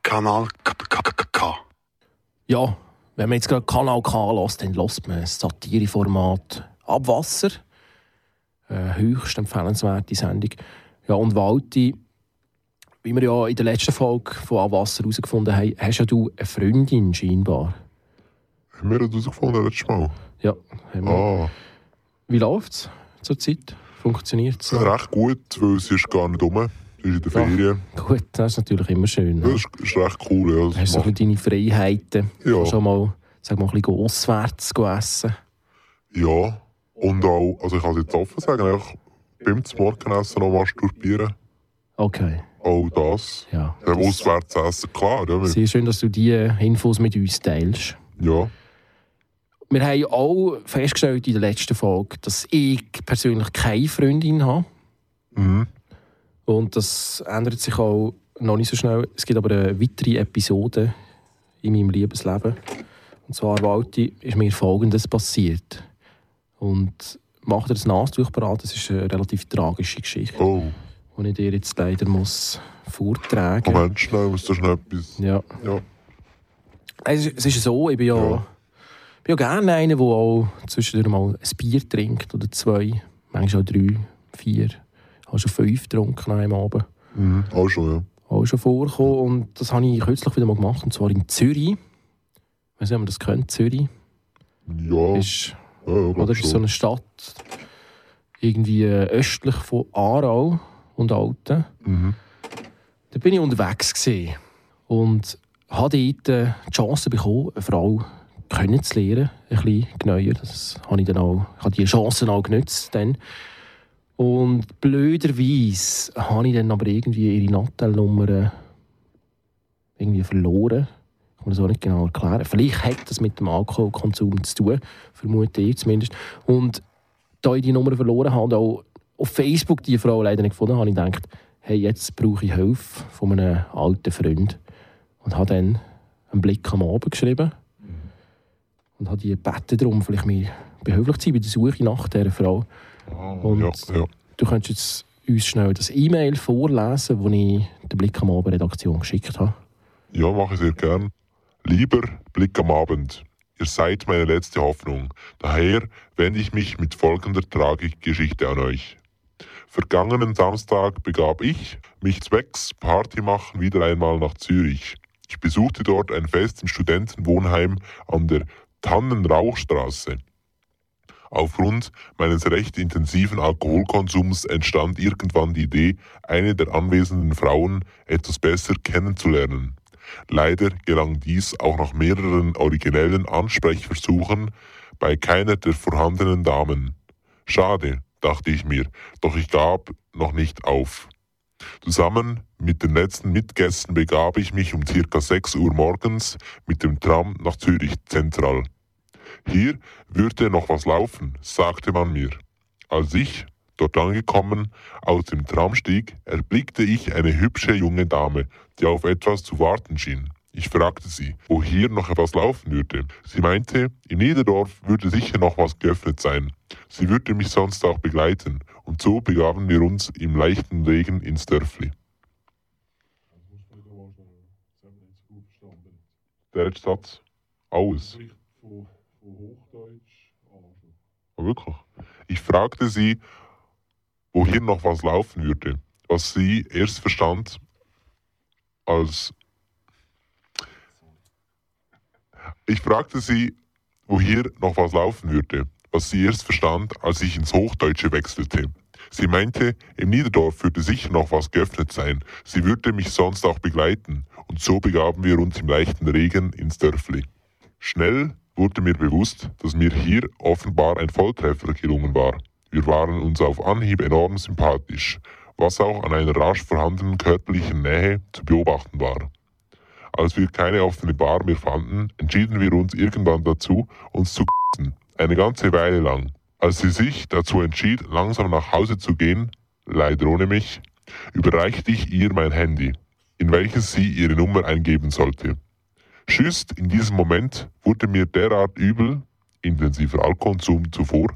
Kanal, K. Ja, wenn man jetzt gerade Kanal K lässt, dann lässt man das Satireformat Abwasser. Äh, höchst empfehlenswerte Sendung. Ja, und Walti, wie wir ja in der letzten Folge von Abwasser herausgefunden haben, hast ja du eine Freundin scheinbar. Haben wir das herausgefunden letztes Mal? Ja, haben wir. Ah, Wie läuft es zurzeit? Funktioniert es? recht gut, weil sie ist gar nicht rum. Ist in der Ferien. Gut, das ist natürlich immer schön. Das Ne? ist, ist recht cool, ja. Das Hast du so deine Freiheiten? Ja. Schon mal, sag mal, ein bisschen auswärts essen? Ja, und auch, also ich kann es jetzt offen sagen, einfach beim Morgenessen noch masturbieren. Okay, Auch das. ja. Ja, auswärts essen, klar. Ja, Sehr schön, dass du diese Infos mit uns teilst. ja. Wir haben auch festgestellt in der letzten Folge, dass ich persönlich keine Freundin habe. Mhm. Und das ändert sich auch noch nicht so schnell. Es gibt aber eine weitere Episode in meinem Liebesleben. Und zwar, Walti, ist mir Folgendes passiert. Und mach dir das Nastuch parat, das ist eine relativ tragische Geschichte, Oh, die ich dir jetzt leider muss vortragen muss. Moment schnell, muss da schnell etwas. Ja. Ja. Es ist, es ist so, ich bin ja, Ja. bin ja gerne einer, der auch zwischendurch mal ein Bier trinkt oder zwei, manchmal auch drei, vier. Ich habe schon fünf getrunken einem Abend. Mhm. Auch schon, ja. Auch schon vorgekommen und das habe ich kürzlich wieder mal gemacht, und zwar in Zürich. Ich weiß nicht, ob man das kennt, Zürich. Ja, Ist, ja, ja, oder, ist so eine Stadt irgendwie äh, östlich von Aarau und Alten. Mhm. Da bin ich unterwegs gewesen. und habe dort äh, die Chance bekommen, eine Frau kennenzulernen, ein bisschen genauer. Das habe ich dann auch, ich habe die Chancen auch genutzt. Dann. Und blöderweise habe ich dann aber irgendwie ihre Nattelnummer irgendwie verloren. Ich kann das auch nicht genau erklären. Vielleicht hat das mit dem Alkoholkonsum zu tun, vermute ich zumindest. Und da ich die Nummer verloren habe und auch auf Facebook die Frau leider nicht gefunden habe, habe ich gedacht, hey, jetzt brauche ich Hilfe von einem alten Freund. Und habe dann einen Blick am Abend geschrieben und habe die gebeten darum, vielleicht mir behilflich zu sein bei der Suche nach dieser Frau. Und ja, ja. du könntest jetzt uns schnell das E-Mail vorlesen, das ich der Blick am Abend Redaktion geschickt habe. Ja, mache ich sehr gern. Lieber Blick am Abend, ihr seid meine letzte Hoffnung. Daher wende ich mich mit folgender Tragikgeschichte an euch. Vergangenen Samstag begab ich mich zwecks Party machen wieder einmal nach Zürich. Ich besuchte dort ein Fest im Studentenwohnheim an der Tannenrauchstraße. Aufgrund meines recht intensiven Alkoholkonsums entstand irgendwann die Idee, eine der anwesenden Frauen etwas besser kennenzulernen. Leider gelang dies auch nach mehreren originellen Ansprechversuchen bei keiner der vorhandenen Damen. Schade, dachte ich mir, doch ich gab noch nicht auf. Zusammen mit den letzten Mitgästen begab ich mich um circa 6 Uhr morgens mit dem Tram nach Zürich Zentral. Hier würde noch was laufen, sagte man mir. Als ich, dort angekommen, aus dem Tram stieg, erblickte ich eine hübsche junge Dame, die auf etwas zu warten schien. Ich fragte sie, wo hier noch etwas laufen würde. Sie meinte, in Niederdorf würde sicher noch was geöffnet sein. Sie würde mich sonst auch begleiten, und so begaben wir uns im leichten Regen ins Dörfli. Der letzte Satz. Alles. Oh, wirklich. Ich fragte sie, wo hier noch was laufen würde, was sie erst verstand als Ich fragte sie, wo hier noch was laufen würde, was sie erst verstand, als ich ins Hochdeutsche wechselte. Sie meinte, im Niederdorf würde sicher noch was geöffnet sein. Sie würde mich sonst auch begleiten. Und so begaben wir uns im leichten Regen ins Dörfli. Schnell wurde mir bewusst, dass mir hier offenbar ein Volltreffer gelungen war. Wir waren uns auf Anhieb enorm sympathisch, was auch an einer rasch vorhandenen körperlichen Nähe zu beobachten war. Als wir keine offene Bar mehr fanden, entschieden wir uns irgendwann dazu, uns zu k***en. Eine ganze Weile lang. Als sie sich dazu entschied, langsam nach Hause zu gehen, leider ohne mich, überreichte ich ihr mein Handy, in welches sie ihre Nummer eingeben sollte. Schüsst in diesem Moment wurde mir derart übel, intensiver Alkoholkonsum zuvor,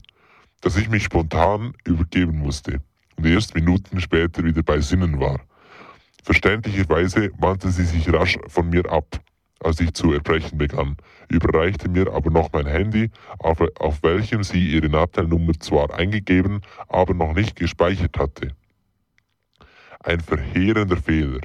dass ich mich spontan übergeben musste und erst Minuten später wieder bei Sinnen war. Verständlicherweise wandte sie sich rasch von mir ab, als ich zu erbrechen begann, überreichte mir aber noch mein Handy, auf, auf welchem sie ihre Nattelnummer zwar eingegeben, aber noch nicht gespeichert hatte. Ein verheerender Fehler.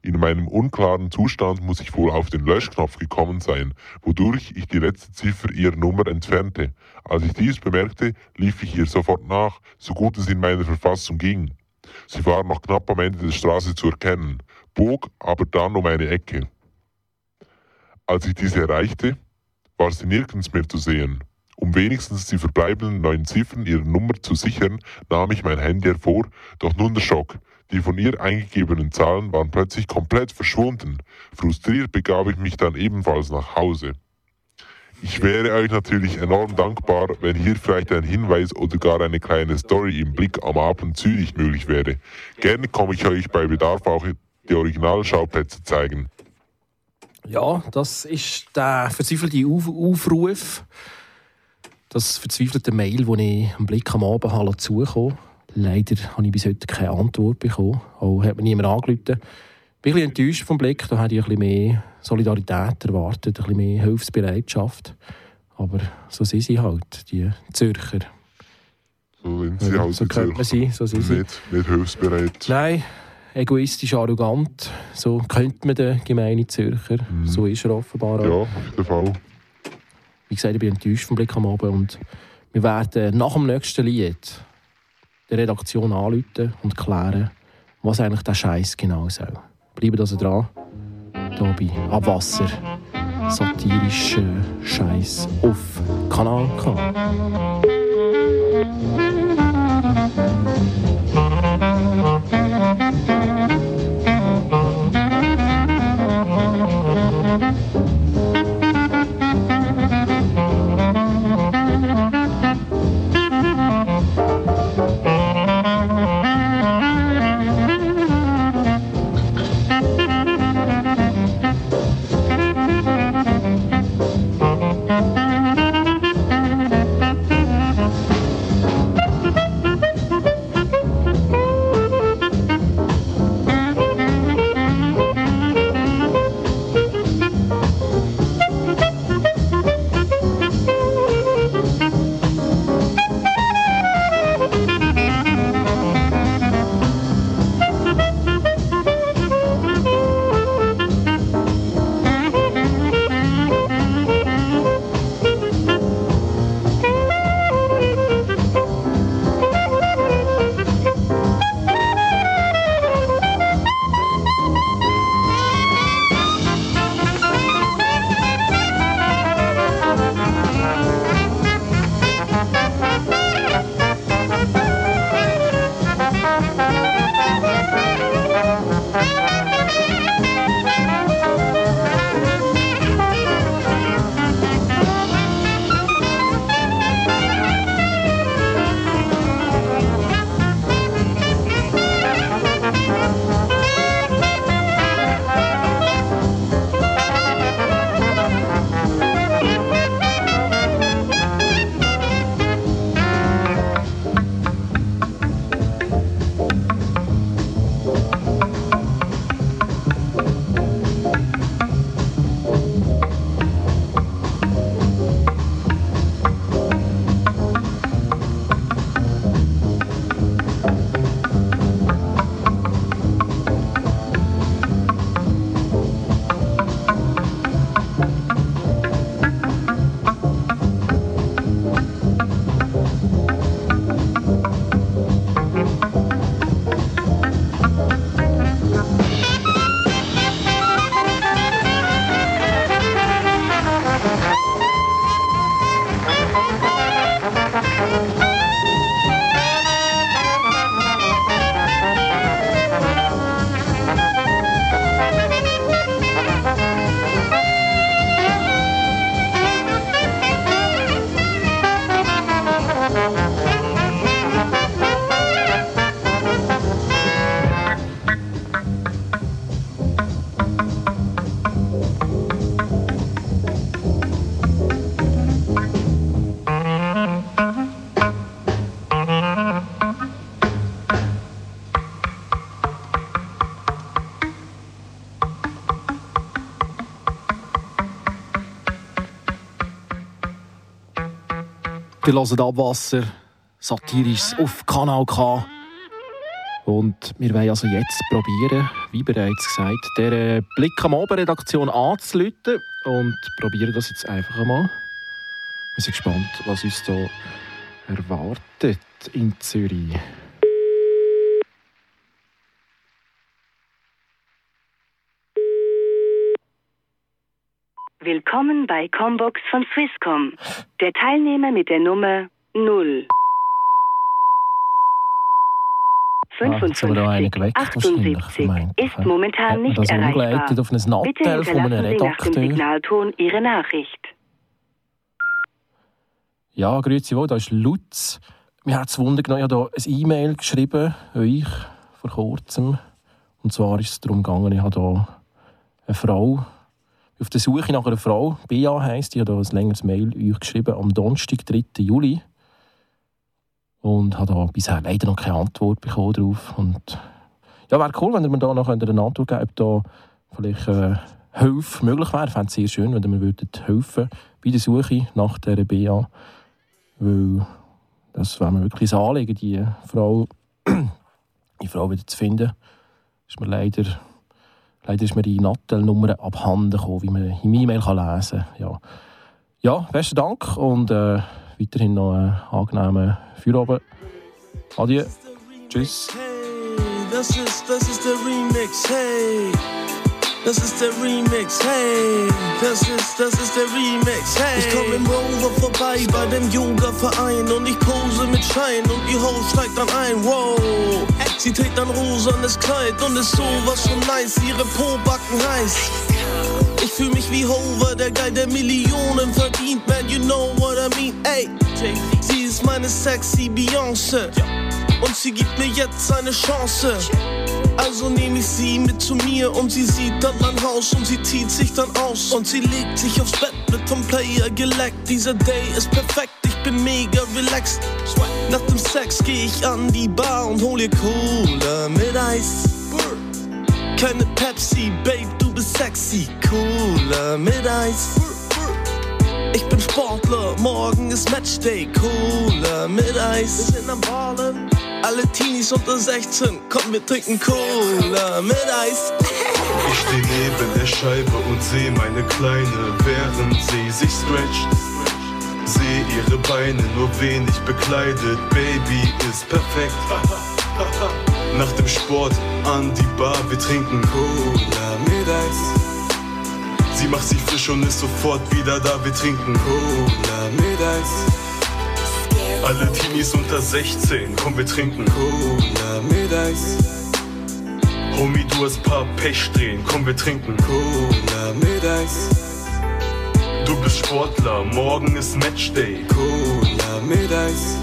In meinem unklaren Zustand muss ich wohl auf den Löschknopf gekommen sein, wodurch ich die letzte Ziffer ihrer Nummer entfernte. Als ich dies bemerkte, lief ich ihr sofort nach, so gut es in meiner Verfassung ging. Sie war noch knapp am Ende der Straße zu erkennen, bog aber dann um eine Ecke. Als ich diese erreichte, war sie nirgends mehr zu sehen. Um wenigstens die verbleibenden neun Ziffern ihrer Nummer zu sichern, nahm ich mein Handy hervor, doch nun der Schock. Die von ihr eingegebenen Zahlen waren plötzlich komplett verschwunden. Frustriert begab ich mich dann ebenfalls nach Hause. Ich wäre euch natürlich enorm dankbar, wenn hier vielleicht ein Hinweis oder gar eine kleine Story im Blick am Abend Zürich möglich wäre. Gerne komme ich euch bei Bedarf auch die Originalschauplätze zeigen. Ja, das ist der verzweifelte Auf Aufruf, das verzweifelte Mail, das ich am Blick am Abend habe zukommen Leider habe ich bis heute keine Antwort bekommen. Auch hat mir niemand angerufen. Ich bin ein bisschen enttäuscht vom Blick. Da hätte ich ein bisschen mehr Solidarität erwartet, ein bisschen mehr Hilfsbereitschaft. Aber so sind sie halt, die Zürcher. So sind sie halt so könnte man sein, so sind sie. Nicht, nicht hilfsbereit. Nein, egoistisch, arrogant. So könnte man den gemeinen Zürcher. So ist er offenbar auch. Ja, auf jeden Fall. Wie gesagt, ich bin enttäuscht vom Blick am Abend und wir werden nach dem nächsten Lied der Redaktion anrufen und klären, was eigentlich der Scheiß genau soll. Bleibt also dran. hier bei Abwasser. Satirischer Scheiß auf Kanal K. Ihr hört Abwasser, satirisch auf Kanal K. Und wir wollen also jetzt probieren, wie bereits gesagt, der Blick am Oberredaktion anzuleiten und probieren das jetzt einfach einmal. Wir sind gespannt, was uns da erwartet in Zürich. Willkommen bei Combox von Swisscom. Der Teilnehmer mit der Nummer 0. Ah, jetzt haben wir da einen geweckt, wahrscheinlich, 78 vermeint. ist momentan nicht das erreichbar. auf ein Bitte Nattel einem hinterlassen Sie nach dem? Signalton Ihre Nachricht. Ja, grüezi wohl, da ist Lutz. Mir hat es Wunder genommen, ich habe hier ein E-Mail geschrieben, euch, vor kurzem. Und zwar ist es darum gegangen, ich habe hier eine Frau, auf der Suche nach einer Frau, Bea heisst, die hat hier ein längeres Mail euch geschrieben, am Donnerstag, 3. Juli. Und habe da bisher leider noch keine Antwort bekommen drauf. Und ja, wäre cool, wenn ihr mir da noch eine Antwort geben könnt, ob da vielleicht äh, Hilfe möglich wäre. Ich fände es sehr schön, wenn ihr mir würdet helfen bei der Suche nach dieser Bea. Weil das wäre mir wirklich ein Anliegen, die Frau, die Frau wieder zu finden. Ist mir leider, leider ist mir die Nattel-Nummer abhanden gekommen, wie man im E-Mail lesen kann. Ja. ja, besten Dank und äh, weiterhin noch einen angenehmen Feierabend. Adieu. Tschüss. Das ist, das ist der Remix, hey. Das ist der Remix, hey, das ist, das ist der Remix, hey. Ich komm im Rover vorbei bei dem Yoga-Verein und ich pose mit Schein und die Ho steigt dann ein, wow. Sie trägt ein rosanes Kleid und ist sowas von nice, ihre Po-Backen heiß. Ich fühl mich wie Hover, der Guy, der Millionen verdient, man, you know what I mean, ey. Sie ist meine sexy Beyoncé und sie gibt mir jetzt eine Chance. Also nehme ich sie mit zu mir und sie sieht dann mein Haus und sie zieht sich dann aus und sie legt sich aufs Bett, wird vom Player geleckt. Dieser Day ist perfekt, ich bin mega relaxed. Nach dem Sex geh ich an die Bar und hol ihr Cola mit Eis. Keine Pepsi, Babe, du bist sexy. Cola mit Eis. Ich bin Sportler, morgen ist Matchday. Cola mit Eis. Wir sind am Ballen. Alle Teenies unter 16, komm, wir trinken Cola mit Eis. Ich steh neben der Scheibe und seh meine Kleine, während sie sich stretcht. Seh ihre Beine nur wenig bekleidet, Baby ist perfekt. Nach dem Sport an die Bar, wir trinken Cola mit Eis. Sie macht sich frisch und ist sofort wieder da, wir trinken Cola mit Eis. Alle Teenies unter 16, komm wir trinken Cola mit Eis. Homie, du hast paar Pechsträhnen, komm wir trinken Cola mit Eis. Du bist Sportler, morgen ist Matchday, Cola mit Eis.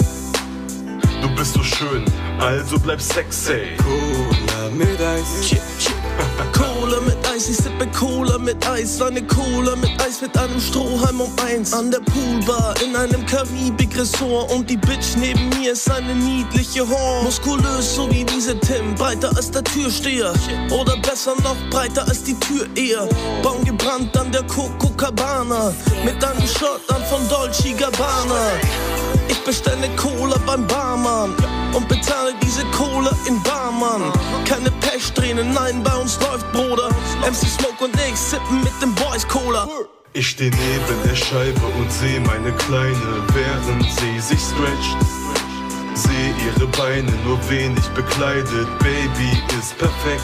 Du bist so schön, also bleib sexy, Cola mit Eis. Chip, chip. Cola mit Eis, ich sippe Cola mit Eis. Eine Cola mit Eis mit einem Strohhalm um eins. An der Poolbar in einem Karibik-Ressort. Und die Bitch neben mir ist eine niedliche Horn. Muskulös so wie diese Tim, breiter als der Türsteher. Oder besser noch breiter als die Tür eher. Baum gebrannt an der Coco Cabana. Mit einem Shot an von Dolce Gabbana. Ich bestelle Cola beim Barmann und bezahle diese Cola in Barmann. Keine Pechsträhnen, nein, bei uns läuft Bruder. MC Smoke und ich sippen mit den Boys Cola. Ich steh neben der Scheibe und seh meine Kleine, während sie sich stretcht. Seh ihre Beine nur wenig bekleidet, Baby ist perfekt.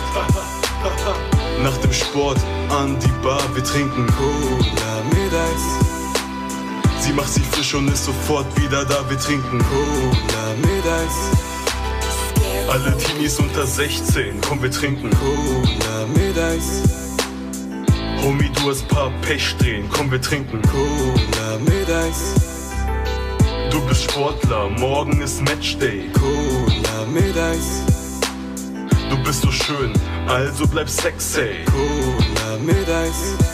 Nach dem Sport an die Bar, wir trinken Cola mit Eis. Sie macht sich frisch und ist sofort wieder da, wir trinken Cola mit Eis. Alle Teenies unter 16, komm wir trinken Cola mit Eis. Homie, du hast paar Pechsträhnen, komm wir trinken Cola mit Eis. Du bist Sportler, morgen ist Matchday, Cola mit Eis. Du bist so schön, also bleib sexy, Cola mit Eis.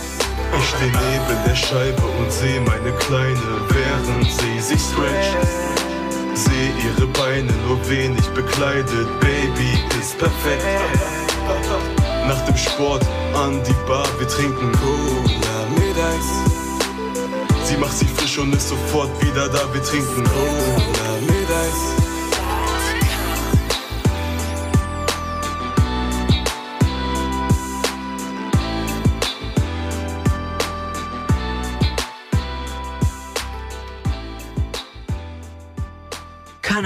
Ich steh neben der Scheibe und seh meine Kleine, während sie sich stretcht. Seh ihre Beine nur wenig bekleidet, Baby ist perfekt. Nach dem Sport an die Bar, wir trinken Cola mit Eis. Sie macht sich frisch und ist sofort wieder da, wir trinken Cola mit Eis.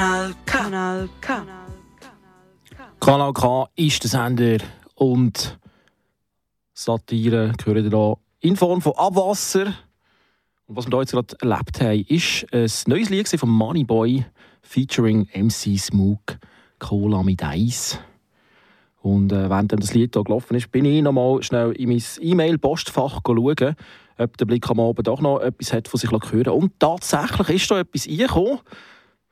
Kanal K. Kanal K. Kanal K ist der Sender und Satire gehören da in Form von Abwasser. Und was wir hier jetzt gerade erlebt haben, ist ein neues Lied von Moneyboy featuring MC Smook, Cola mit Eis. Und äh, während das Lied hier gelaufen ist, bin ich noch mal schnell in mein E-Mail-Postfach schauen, ob der Blick am Abend doch noch etwas hat von sich hören Und tatsächlich ist da etwas reingekommen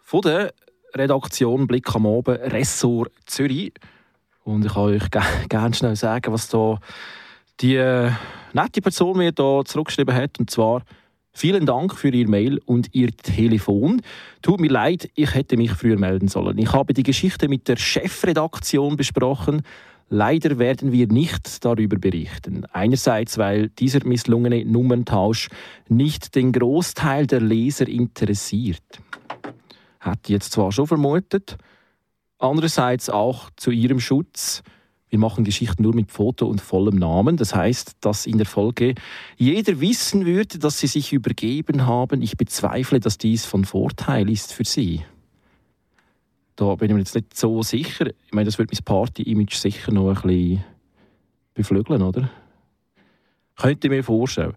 von der Redaktion Blick am Abend, Ressort Zürich. Und ich kann euch gerne schnell sagen, was da die äh, nette Person mir da zurückgeschrieben hat. Und zwar, vielen Dank für Ihr Mail und Ihr Telefon. Tut mir leid, ich hätte mich früher melden sollen. Ich habe die Geschichte mit der Chefredaktion besprochen. Leider werden wir nicht darüber berichten. Einerseits, weil dieser misslungene Nummerntausch nicht den Großteil der Leser interessiert. Hat jetzt zwar schon vermutet, andererseits auch zu ihrem Schutz. Wir machen Geschichten nur mit Foto und vollem Namen. Das heißt, dass in der Folge jeder wissen würde, dass sie sich übergeben haben. Ich bezweifle, dass dies von Vorteil ist für sie. Da bin ich mir jetzt nicht so sicher. Ich meine, das wird mein Party-Image sicher noch ein bisschen beflügeln, oder? Könnte ich mir vorstellen.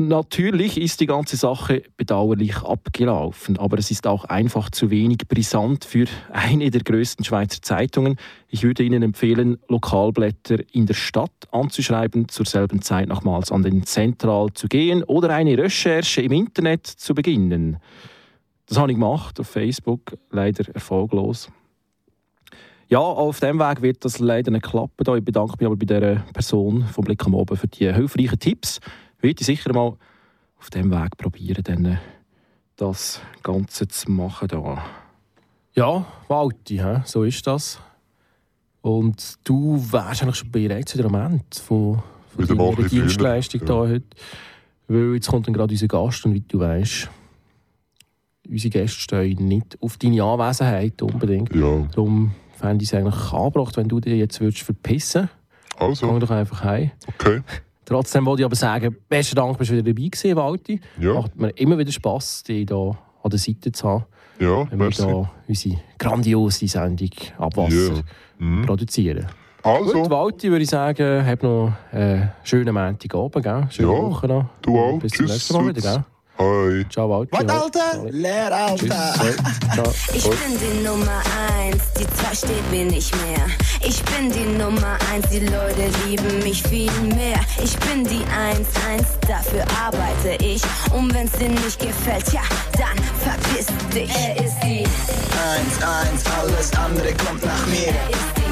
Natürlich ist die ganze Sache bedauerlich abgelaufen, aber es ist auch einfach zu wenig brisant für eine der größten Schweizer Zeitungen. Ich würde Ihnen empfehlen, Lokalblätter in der Stadt anzuschreiben, zur selben Zeit nochmals an den Zentral zu gehen oder eine Recherche im Internet zu beginnen. Das habe ich gemacht auf Facebook, leider erfolglos. Ja, auf dem Weg wird das leider nicht klappen. Ich bedanke mich aber bei der Person vom Blick am Oben für die hilfreichen Tipps würde ich sicher mal auf dem Weg probieren, dann das Ganze zu machen. Da. Ja, Walti, so ist das. Und du wärst eigentlich schon bereit zu dem Moment von, von deiner Dienstleistung ja. heute. Weil jetzt kommt dann gerade unser Gast und wie du weißt, unsere Gäste stehen nicht auf deine Anwesenheit unbedingt. Ja. Darum fände ich es eigentlich angebracht, wenn du dich jetzt würdest verpissen würdest. Also. Geh doch einfach heim. Okay. Trotzdem wollte ich aber sagen, besten Dank, bist du wieder dabei gewesen, Walti. Ja. Macht mir immer wieder Spass, dich hier an der Seite zu haben. Ja, wenn wir hier unsere grandiose Sendung Abwasser ja. mhm. produzieren. Also. Gut, Walti, würde ich sagen, hab noch einen schönen Montagabend, gell? Schöne ja, Woche noch. Du auch. Bis zum nächsten Mal wieder, gell? Hi. Ciao, Walter. Was, Alter? Leer, Alter. Ich bin die Nummer eins, die zwei steht mir nicht mehr. Ich bin die Nummer eins, die Leute lieben mich viel mehr. Ich bin die eins, eins, dafür arbeite ich. Und wenn's dir nicht gefällt, ja, dann verpiss dich. Er ist die eins, eins, alles andere kommt nach mir. Er ist die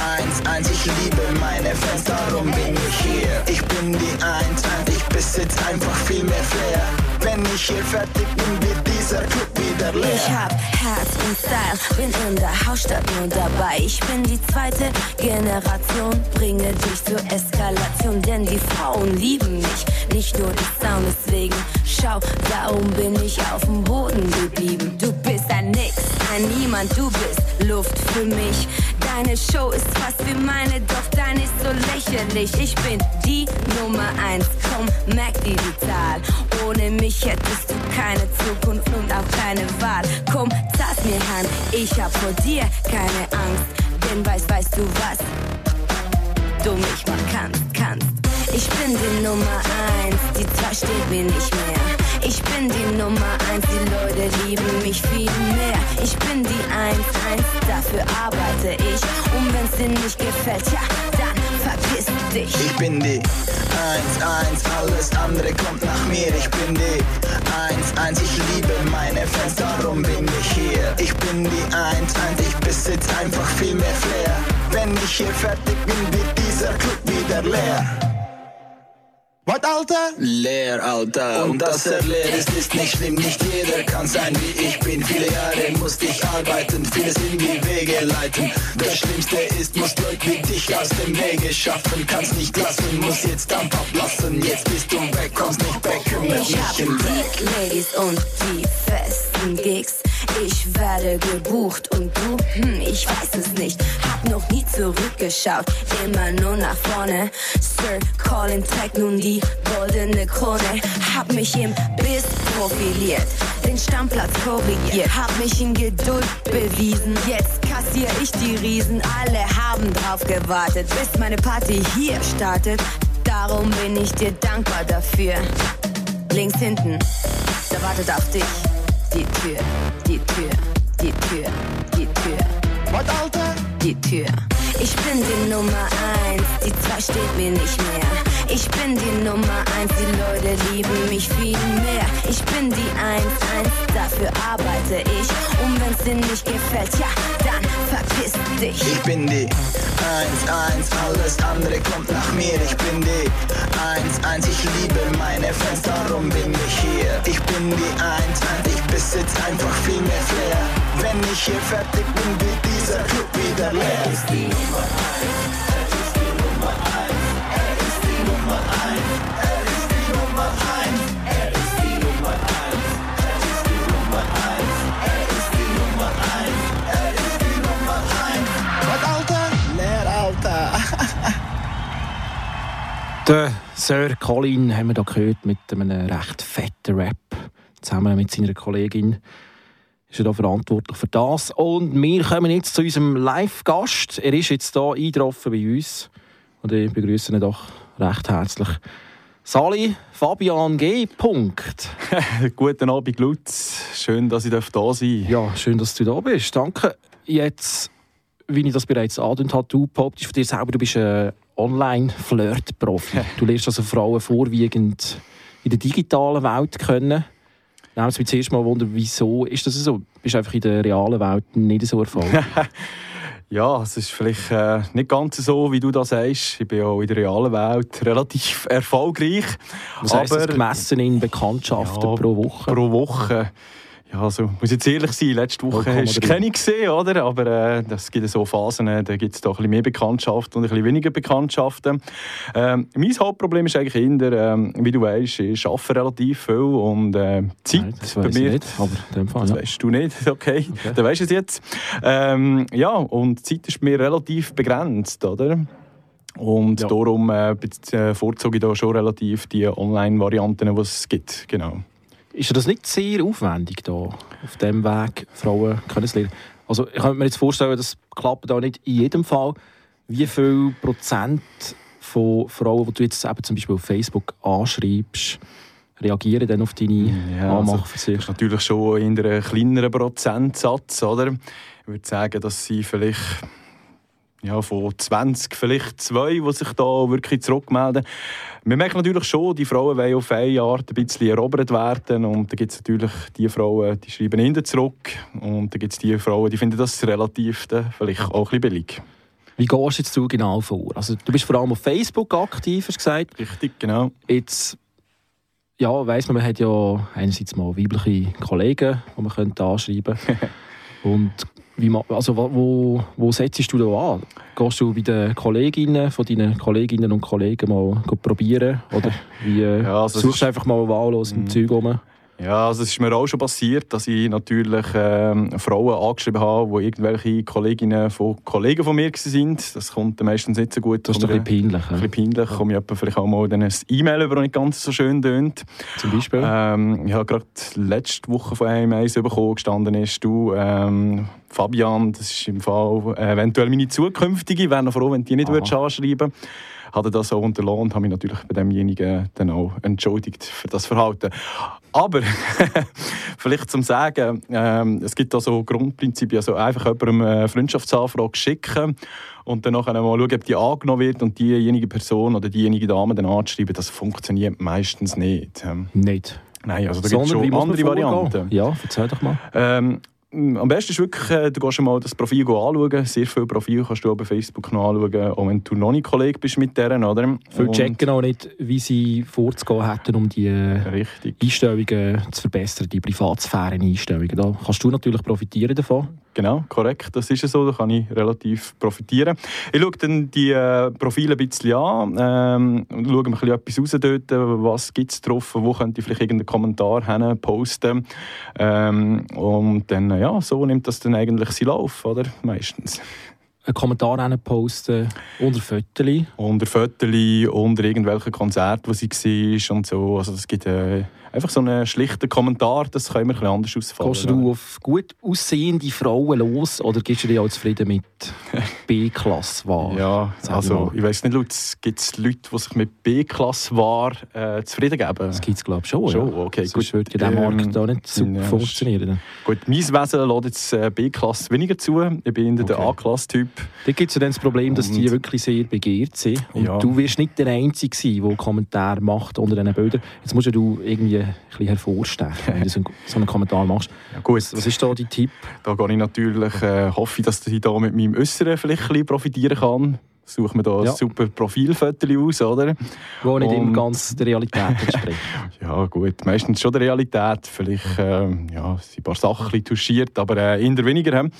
1, 1, ich liebe meine Fans, darum bin ich hier. Ich bin die 1, 1, ich besitz einfach viel mehr Flair. Wenn ich hier fertig bin, wird dieser Club wieder leer. Ich hab Herz und Style, bin in der Hauptstadt nur dabei. Ich bin die zweite Generation, bringe dich zur Eskalation, denn die Frauen lieben mich, nicht nur die Sound deswegen. Schau, darum bin ich auf dem Boden geblieben. Du bist ein Nix, ein Niemand, du bist Luft für mich. Deine Show ist fast wie meine, doch deine ist so lächerlich. Ich bin die Nummer eins, komm, merk die Zahl. Ohne mich hättest du keine Zukunft und auch keine Wahl. Komm, zass mir Hand, ich hab vor dir keine Angst. Denn weißt, weißt du was? Du mich mal kannst, kannst. Ich bin die Nummer eins, die zwei steht mir nicht mehr. Ich bin die Nummer eins, die Leute lieben mich viel mehr. Ich bin die eins, eins, dafür arbeite ich. Und wenn's dir nicht gefällt, ja, dann verpiss dich. Ich bin die 1, 1, alles andere kommt nach mir. Ich bin die 1, 1, ich liebe meine Fans, darum bin ich hier. Ich bin die 1, 1, ich besitz einfach viel mehr Flair. Wenn ich hier fertig bin, wird dieser Club wieder leer. Was, Alter? Leer, Alter. Und dass er leer ist, ist nicht schlimm. Nicht jeder kann sein wie ich bin. Viele Jahre musste ich arbeiten, vieles in die Wege leiten. Das Schlimmste ist, muss Leute wie dich aus dem Wege schaffen. Kannst nicht lassen, muss jetzt Dampf ablassen. Jetzt bist du weg, kommst nicht weg, kümmert Ich hab mich im Weg. die Ladies und die festen Gigs. Ich werde gebucht und du, hm, ich weiß es nicht. Hab noch nie zurückgeschaut, immer nur nach vorne. Sir Colin trägt nun die goldene Krone. Hab mich im Biss profiliert, den Stammplatz korrigiert. Hab mich in Geduld bewiesen. Jetzt kassier ich die Riesen. Alle haben drauf gewartet, bis meine Party hier startet. Darum bin ich dir dankbar dafür. Links hinten, da wartet auf dich die Tür, die Tür, die Tür, die Tür. Was, Alter? Die Tür. Ich bin die Nummer eins, die zwei steht mir nicht mehr. Ich bin die Nummer eins, die Leute lieben mich viel mehr. Ich bin die eins, eins, dafür arbeite ich. Und wenn's dir nicht gefällt, ja, dann verpiss dich. Ich bin die 1, 1, alles andere kommt nach mir. Ich bin die 1, 1, ich liebe meine Fans, darum bin ich hier. Ich bin die 1, 1, ich besitz einfach viel mehr Flair. Wenn ich hier fertig bin, wird dieser Club wieder leer. Er ist die Nummer 1, er ist die Nummer 1, er ist die Nummer 1, er ist die Nummer 1, er ist die Nummer 1, er ist die Nummer 1, er ist die Nummer 1, er ist die Nummer 1. Was, Alter? Leer, Alter. Der Sir Colin haben wir da gehört mit einem recht fetten Rap. Zusammen mit seiner Kollegin ist er da verantwortlich für das. Und wir kommen jetzt zu unserem Live-Gast. Er ist jetzt hier eingetroffen bei uns. Und ich begrüße ihn doch recht herzlich. Sali, Fabian G. Punkt. Guten Abend, Lutz. Schön, dass ich da sein darf. Ja, schön, dass du da bist. Danke. Jetzt, wie ich das bereits angedeutet habe, du behauptest von dir selber, du bist ein Online-Flirt-Profi. du lernst also Frauen vorwiegend in der digitalen Welt kennen. Nehmen Sie mich zuerst mal Wunder, wieso ist das so? Bist einfach in der realen Welt nicht so erfolgreich? Ja, es ist vielleicht äh, nicht ganz so, wie du das sagst. Ich bin auch in der realen Welt relativ erfolgreich. Was heisst das gemessen in Bekanntschaften ja, pro Woche? Pro Woche. Ja, also, muss jetzt ehrlich sein, letzte Woche hast du keine gesehen, oder? Aber äh, es gibt so Phasen, da gibt es doch ein bisschen mehr Bekanntschaften und ein bisschen weniger Bekanntschaften. Ähm, mein Hauptproblem ist eigentlich eher, ähm, wie du weißt, ich arbeite relativ viel und äh, Zeit Nein, das bei mir. Nicht, aber in dem Fall, das ja. weißt du nicht, okay, okay. dann weißt du es jetzt. Ähm, ja, und die Zeit ist mir relativ begrenzt, oder? Und ja. darum äh, bevorzuge ich da schon relativ die Online-Varianten, die es gibt, genau. Ist das nicht sehr aufwendig, da auf diesem Weg Frauen kennenzulernen? Also ich könnte mir jetzt vorstellen, das klappt da nicht in jedem Fall. Wie viel Prozent von Frauen, die du jetzt eben zum Beispiel auf Facebook anschreibst, reagieren dann auf deine ja, Anmachversuche? Also, das ist natürlich schon in einem kleineren Prozentsatz, oder? Ich würde sagen, dass sie vielleicht ja, von 20 vielleicht zwei, die sich da wirklich zurückmelden. Wir merken natürlich schon, die Frauen wollen auf eine Art ein bisschen erobert werden und da gibt es natürlich die Frauen, die schreiben hinten zurück und da gibt es die Frauen, die finden das relativ vielleicht auch ein bisschen billig. Wie gehst du jetzt du genau vor? Also, du bist vor allem auf Facebook aktiv, hast du gesagt. Richtig, genau. Jetzt ja, weiss man, man hat ja einerseits mal weibliche Kollegen, die man könnte anschreiben könnte. Und wie, also, wo, wo setzt du da an? Gehst du bei den Kolleginnen von deinen Kolleginnen und Kollegen mal probieren? Oder wie, ja, also suchst du einfach mal wahllos im mhm. Zeug rum? Ja, also es ist mir auch schon passiert, dass ich natürlich ähm, Frauen angeschrieben habe, die irgendwelche Kolleginnen von Kollegen von mir sind. Das kommt meistens nicht so gut. Das ist doch ein bisschen peinlich. Ein bisschen peinlich. Komme ich vielleicht auch mal ein E-Mail über, das nicht ganz so schön tönt. Zum Beispiel? Ähm, ich habe gerade letzte Woche von einem eins bekommen, gestanden ist, du, ähm, Fabian, das ist im Fall eventuell meine zukünftige, wäre noch froh, wenn du die nicht würdest anschreiben würdest hatte das auch unterlassen und habe mich natürlich bei demjenigen dann auch entschuldigt für das Verhalten. Aber vielleicht zum Sagen, ähm, es gibt da so Grundprinzipien, also einfach jemandem eine Freundschaftsanfrage schicken und dann nachher mal schauen, ob die angenommen wird und diejenige Person oder diejenige Dame dann anzuschreiben, das funktioniert meistens nicht. Ähm, nicht? Nein, also da gibt es schon andere Varianten. Ja, erzähl doch mal. Ähm, am besten ist wirklich, äh, du gehst mal das Profil anschauen. Sehr viele Profile kannst du auch bei Facebook noch anschauen, auch wenn du noch nicht Kollege bist mit deren, oder? Viele checken auch nicht, wie sie vorzugehen hätten, um die Richtig. Einstellungen zu verbessern, die Privatsphären-Einstellungen. Da kannst du natürlich profitieren davon. Genau, korrekt. Das ist so. Da kann ich relativ profitieren. Ich schaue dann die äh, Profile ein bisschen an ähm, und schaue mir ein bisschen etwas raus dort. Was gibt es drauf? Wo könnte ich vielleicht irgendeinen Kommentar hin posten? Ähm, und dann, ja, so nimmt das dann eigentlich seinen Lauf, oder? Meistens einen Kommentar posten unter Fotos. Unter Fotos, unter irgendwelchen Konzerten, die sie war und so. Also es gibt äh, einfach so einen schlichten Kommentar, das kann immer ein anders ausfallen. Gehst du auf gut aussehende Frauen los oder gehst du dich auch zufrieden mit B-Klasse war? Ja, also ich weiß nicht, gibt es Leute, die sich mit B-Klasse war äh, zufrieden geben? Das gibt es glaube ich schon, schon ja. okay, Sonst würde in diesem ähm, Markt auch nicht super ja, funktionieren. Gut, mein Wesen lässt jetzt äh, B-Klasse weniger zu. Ich bin okay. der A-Klasse-Typ. Da gibt es ja dann das Problem, dass und, die wirklich sehr begehrt sind. Und ja. du wirst nicht der Einzige sein, der Kommentare macht unter diesen Bildern. Jetzt musst du irgendwie ein bisschen hervorstechen, wenn du so einen Kommentar machst. Ja, gut. Was ist da dein Tipp? Da gehe ich natürlich, äh, hoffe, dass ich da mit meinem Äußeren vielleicht ein bisschen profitieren kann. Suche mir da ja. ein super Profilfoto aus, oder? Wo nicht immer ganz der Realität entspricht. ja, gut. Meistens schon der Realität. Vielleicht äh, ja, sind ein paar Sachen touchiert, aber äh, eher weniger. Äh.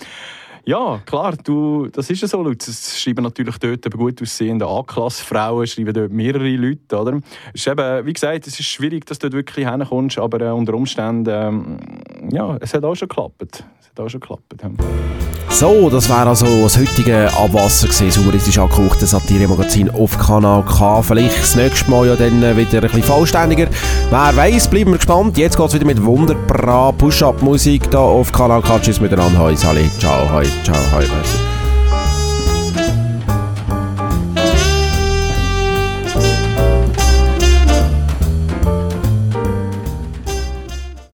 Ja, klar, du, das ist ja so, Lutz. Es schreiben natürlich dort gut aussehende A-Klasse-Frauen, schreiben dort mehrere Leute, oder? Es ist eben, wie gesagt, es ist schwierig, dass du dort wirklich hinkommst, aber äh, unter Umständen, ähm, ja, es hat auch schon geklappt. Hat auch schon geklappt. Ja. So, das war also das heutige Abwasser gewesen, humoristisch angehauchtes Satire-Magazin auf Kanal K. Vielleicht das nächste Mal ja dann wieder ein bisschen vollständiger. Wer weiß, bleiben wir gespannt. Jetzt geht es wieder mit wunderbar Push-Up-Musik hier auf Kanal K. Tschüss miteinander. Hoi, Sali. Ciao, hoi, ciao, hoi. Merci.